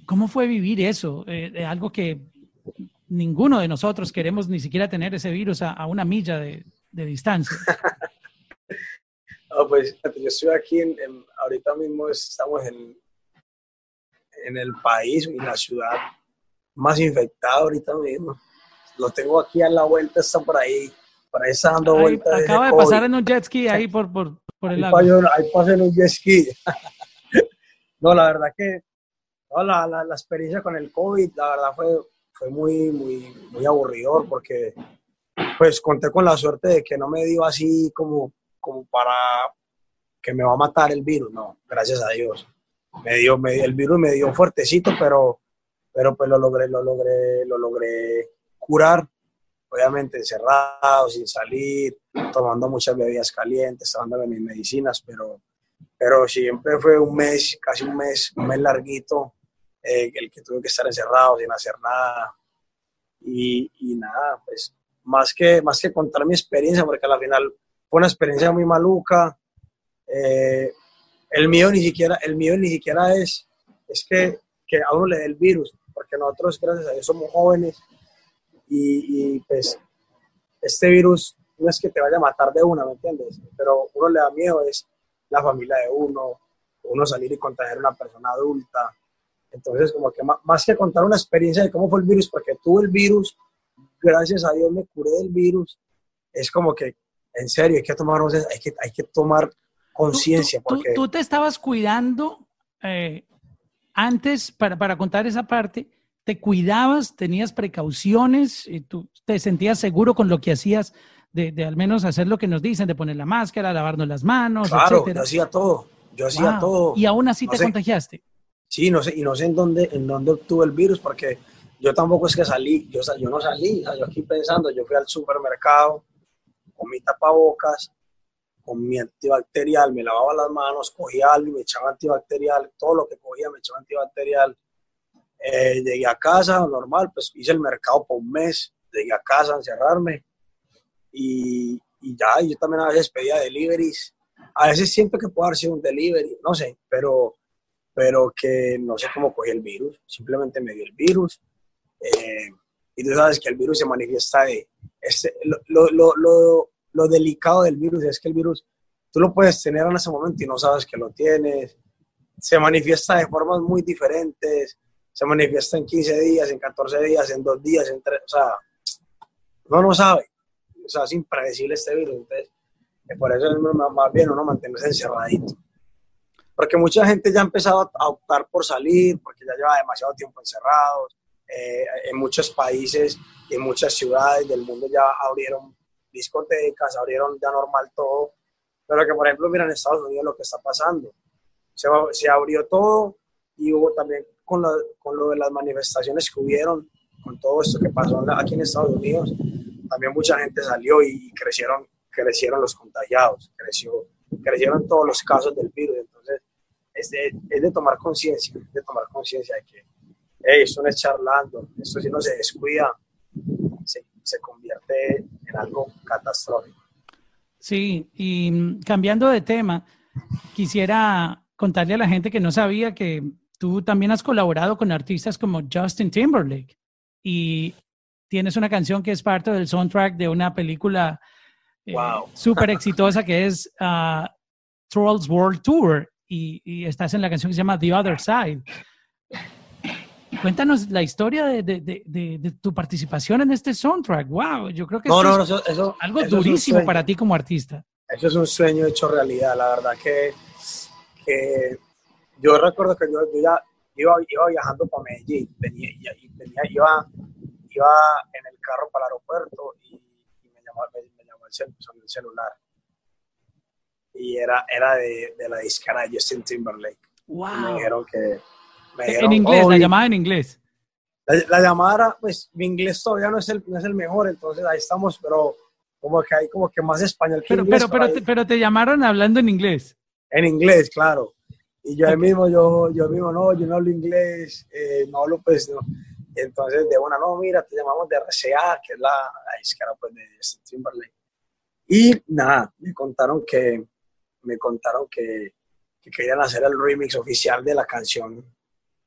¿Cómo fue vivir eso? Eh, algo que ninguno de nosotros queremos ni siquiera tener ese virus a, una milla de, distancia. pues yo estoy aquí, ahorita mismo estamos en, en el país y la ciudad más infectada ahorita mismo. Lo tengo aquí a la vuelta, está por ahí, por ahí está dando vueltas. Acaba de pasar en un jet ski ahí por, por, por el lago. Ahí en un jet ski. no, la verdad que la, la, la experiencia con el COVID, la verdad fue fue muy, muy, muy aburridor porque pues conté con la suerte de que no me dio así como, como para que me va a matar el virus, no, gracias a Dios. Me dio, el virus me dio fuertecito, pero, pero pues lo logré, lo logré, lo logré curar, obviamente encerrado, sin salir, tomando muchas bebidas calientes, tomando mis medicinas, pero, pero siempre fue un mes, casi un mes, un mes larguito, eh, el que tuve que estar encerrado sin hacer nada. Y, y, nada, pues más que, más que contar mi experiencia, porque al final fue una experiencia muy maluca. Eh, el mío ni siquiera, el mío ni siquiera es, es que, que a uno le dé el virus, porque nosotros, gracias a Dios, somos jóvenes y, y pues este virus no es que te vaya a matar de una, ¿me entiendes? Pero uno le da miedo, es la familia de uno, uno salir y contagiar a una persona adulta, entonces, como que más que contar una experiencia de cómo fue el virus, porque tuve el virus, gracias a Dios me curé del virus, es como que, en serio, hay que tomar, hay que, hay que tomar conciencia. Porque... Tú, te estabas cuidando eh, antes, para, para contar esa parte, te cuidabas, tenías precauciones, y tú te sentías seguro con lo que hacías, de, de, al menos hacer lo que nos dicen, de poner la máscara, lavarnos las manos. Claro, yo hacía todo, yo hacía todo. Y aún así te contagiaste. Sí, no sé, y no sé en dónde, en dónde obtuve el virus, porque yo tampoco es que salí, yo, yo no salí, yo aquí pensando, yo fui al supermercado con mi tapabocas, con mi antibacterial, me lavaba las manos, cogía algo y me echaba antibacterial, todo lo que cogía me echaba antibacterial. Eh, llegué a casa, normal, pues hice el mercado por un mes, llegué a casa a encerrarme y, y ya, yo también a veces pedía deliveries. A veces siento que puede haber sido un delivery, no sé, pero pero que no sé cómo cogí el virus, simplemente me dio el virus. Eh, y tú sabes que el virus se manifiesta de... Este, lo, lo, lo, lo, delicado del virus es que el virus tú lo puedes tener en ese momento y no sabes que lo tienes. Se manifiesta de formas muy diferentes. Se manifiesta en 15 días, en 14 días, en 2 días, en 3. O sea, no lo sabe. O sea, es impredecible este virus. Entonces, eh, por eso es más bien uno mantenerse encerradito porque mucha gente ya ha empezado a optar por salir, porque ya lleva demasiado tiempo encerrados. Eh, en muchos países y en muchas ciudades del mundo ya abrieron discotecas, abrieron ya normal todo. Pero que, por ejemplo, mira en Estados Unidos lo que está pasando. Se, abrió todo y hubo también con lo, con lo de las manifestaciones que hubieron, con todo esto que pasó aquí en Estados Unidos, también mucha gente salió y crecieron, crecieron los contagiados, creció, crecieron todos los casos del virus es de, tomar conciencia, de tomar conciencia de que, hey, no es charlando, esto si no se descuida, se, convierte en algo catastrófico. Sí, y mm, cambiando de tema, quisiera contarle a la gente que no sabía que tú también has colaborado con artistas como Justin Timberlake y tienes una canción que es parte del soundtrack de una película eh, súper exitosa que es uh, Trolls World Tour y, estás en la canción que se llama The Other Side. Cuéntanos la historia de, de, de, tu participación en este soundtrack. Wow, yo creo que es algo durísimo para ti como artista. Eso es un sueño hecho realidad, la verdad que, que yo recuerdo que yo, ya iba, iba, viajando para Medellín, venía, venía, iba, iba en el carro para el aeropuerto y, me, llamó, me, llamó el, celular y era, era de, de la discara de Justin Timberlake. Wow. me dijeron que... en inglés, la llamada en inglés. La, llamada, pues mi inglés todavía no es, el, no es el mejor, entonces ahí estamos, pero como que hay como que más español que pero, inglés. Pero, pero, te, pero te llamaron hablando en inglés. En inglés, claro. Y yo mismo, yo, yo mismo, no, yo no hablo inglés, eh, no hablo pues, no. Entonces, de una, no, mira, te llamamos de RCA, que es la, la discara pues de Timberlake. Y nada, me contaron que, me contaron que, querían hacer el remix oficial de la canción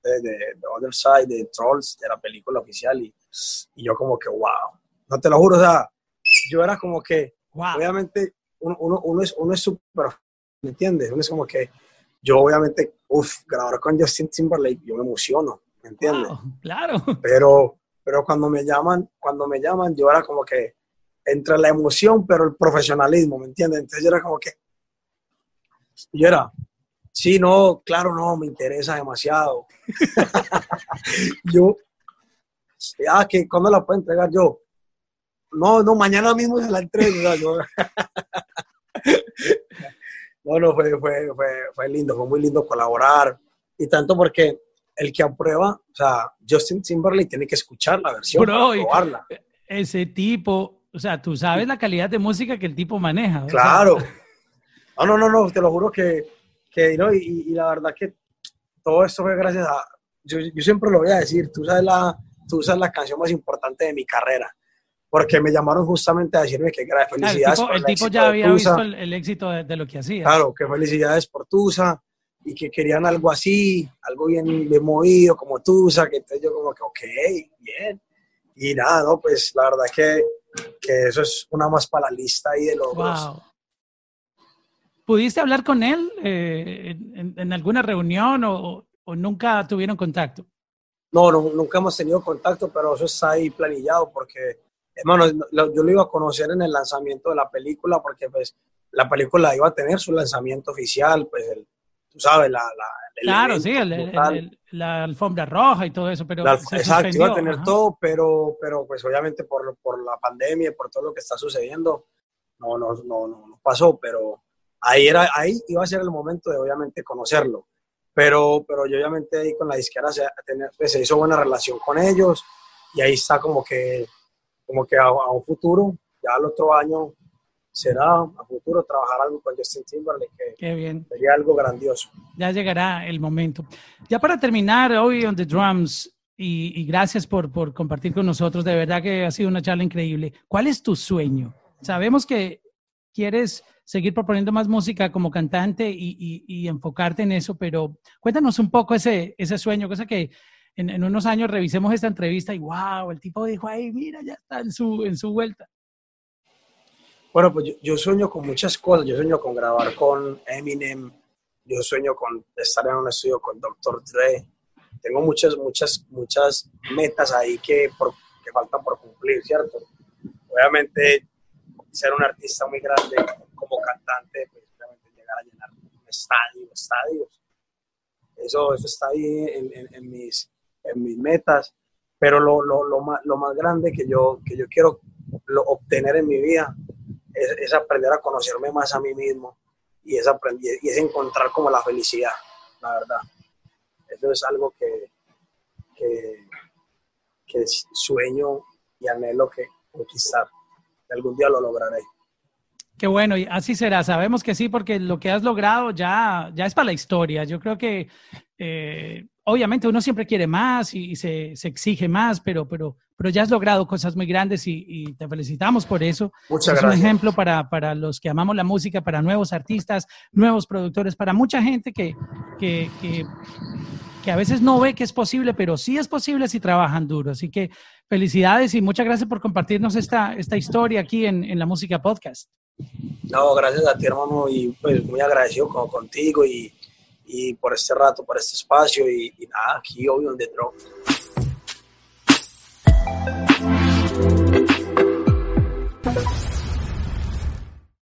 de, The Other Side, de Trolls, de la película oficial. Y, y, yo como que, wow, no te lo juro, o sea, yo era como que, obviamente, uno, uno, uno, es uno es súper, ¿me entiendes? Uno es como que, yo obviamente, uff, grabar con Justin Timberlake, yo me emociono, ¿me entiendes? claro. Pero, pero cuando me llaman, cuando me llaman, yo era como que, entre la emoción, pero el profesionalismo, ¿me entiendes? Entonces yo era como que, yo era, sí, no, claro, no, me interesa demasiado. yo, ah, que ¿cuándo la puedo entregar yo? No, no, mañana mismo se la entrego. no, no, fue, fue, fue, fue lindo, fue muy lindo colaborar. Y tanto porque el que aprueba, o sea, Justin Timberlake tiene que escuchar la versión Bro, probarla. Ese tipo, o sea, tú sabes la calidad de música que el tipo maneja. Claro. No, no, no, no, te lo juro que, que no, y, y, la verdad que todo esto fue gracias a, yo, yo, siempre lo voy a decir, tú sabes, la, tú sabes la canción más importante de mi carrera, porque me llamaron justamente a decirme que era felicidades. el tipo, ya había visto el, éxito de, lo que hacía. Claro, que felicidades por Tusa y que querían algo así, algo bien, bien movido como Tusa, que entonces yo como que, ok, bien. Y nada, no, pues la verdad que, que eso es una más para la lista ahí de logros. Wow. ¿Pudiste hablar con él eh, en, alguna reunión o, nunca tuvieron contacto? No, nunca hemos tenido contacto, pero eso está ahí planillado porque, hermano, yo lo iba a conocer en el lanzamiento de la película porque pues la película iba a tener su lanzamiento oficial, pues tú sabes, la... la claro, sí, la alfombra roja y todo eso, pero... exacto, iba a tener todo, pero, pero pues obviamente por, por la pandemia y por todo lo que está sucediendo, no, no, no, no pasó, pero ahí, era, ahí iba a ser el momento de obviamente conocerlo. Pero, pero yo obviamente ahí con la disquera se, pues, se hizo buena relación con ellos y ahí está como que, como que a, un futuro, ya el otro año será a futuro trabajar algo con Justin Timberlake, que Qué bien. sería algo grandioso. Ya llegará el momento. Ya para terminar, hoy on the drums, y, y, gracias por, por compartir con nosotros, de verdad que ha sido una charla increíble. ¿Cuál es tu sueño? Sabemos que quieres seguir proponiendo más música como cantante y, enfocarte en eso, pero cuéntanos un poco ese, ese sueño, cosa que en, unos años revisemos esta entrevista y wow, el tipo dijo, ay, mira, ya está en su, en su vuelta. Bueno, pues yo, sueño con muchas cosas, yo sueño con grabar con Eminem, yo sueño con estar en un estudio con Dr. Dre, tengo muchas, muchas, muchas metas ahí que, que faltan por cumplir, ¿cierto? Obviamente ser un artista muy grande como cantante, pues obviamente llegar a llenar un estadio, estadios. Eso, eso está ahí en, mis, en mis metas. Pero lo, lo, lo, más, lo más grande que yo, que yo quiero obtener en mi vida es, es, aprender a conocerme más a mí mismo y es, aprender, y es encontrar como la felicidad, la verdad. Eso es algo que, que, que sueño y anhelo que conquistar algún día lo lograré. Qué bueno, y así será. Sabemos que sí, porque lo que has logrado ya, ya es para la historia. Yo creo que eh, obviamente uno siempre quiere más y, se, se, exige más, pero, pero, pero ya has logrado cosas muy grandes y, te felicitamos por eso. Muchas es gracias. un ejemplo para, para, los que amamos la música, para nuevos artistas, nuevos productores, para mucha gente que, que, que, que a veces no ve que es posible, pero sí es posible si trabajan duro. Así que felicidades y muchas gracias por compartirnos esta, esta historia aquí en, en la Música Podcast. No, gracias a ti, hermano, y pues muy agradecido con, contigo y, y, por este rato, por este espacio y, nada, aquí obvio The Drop.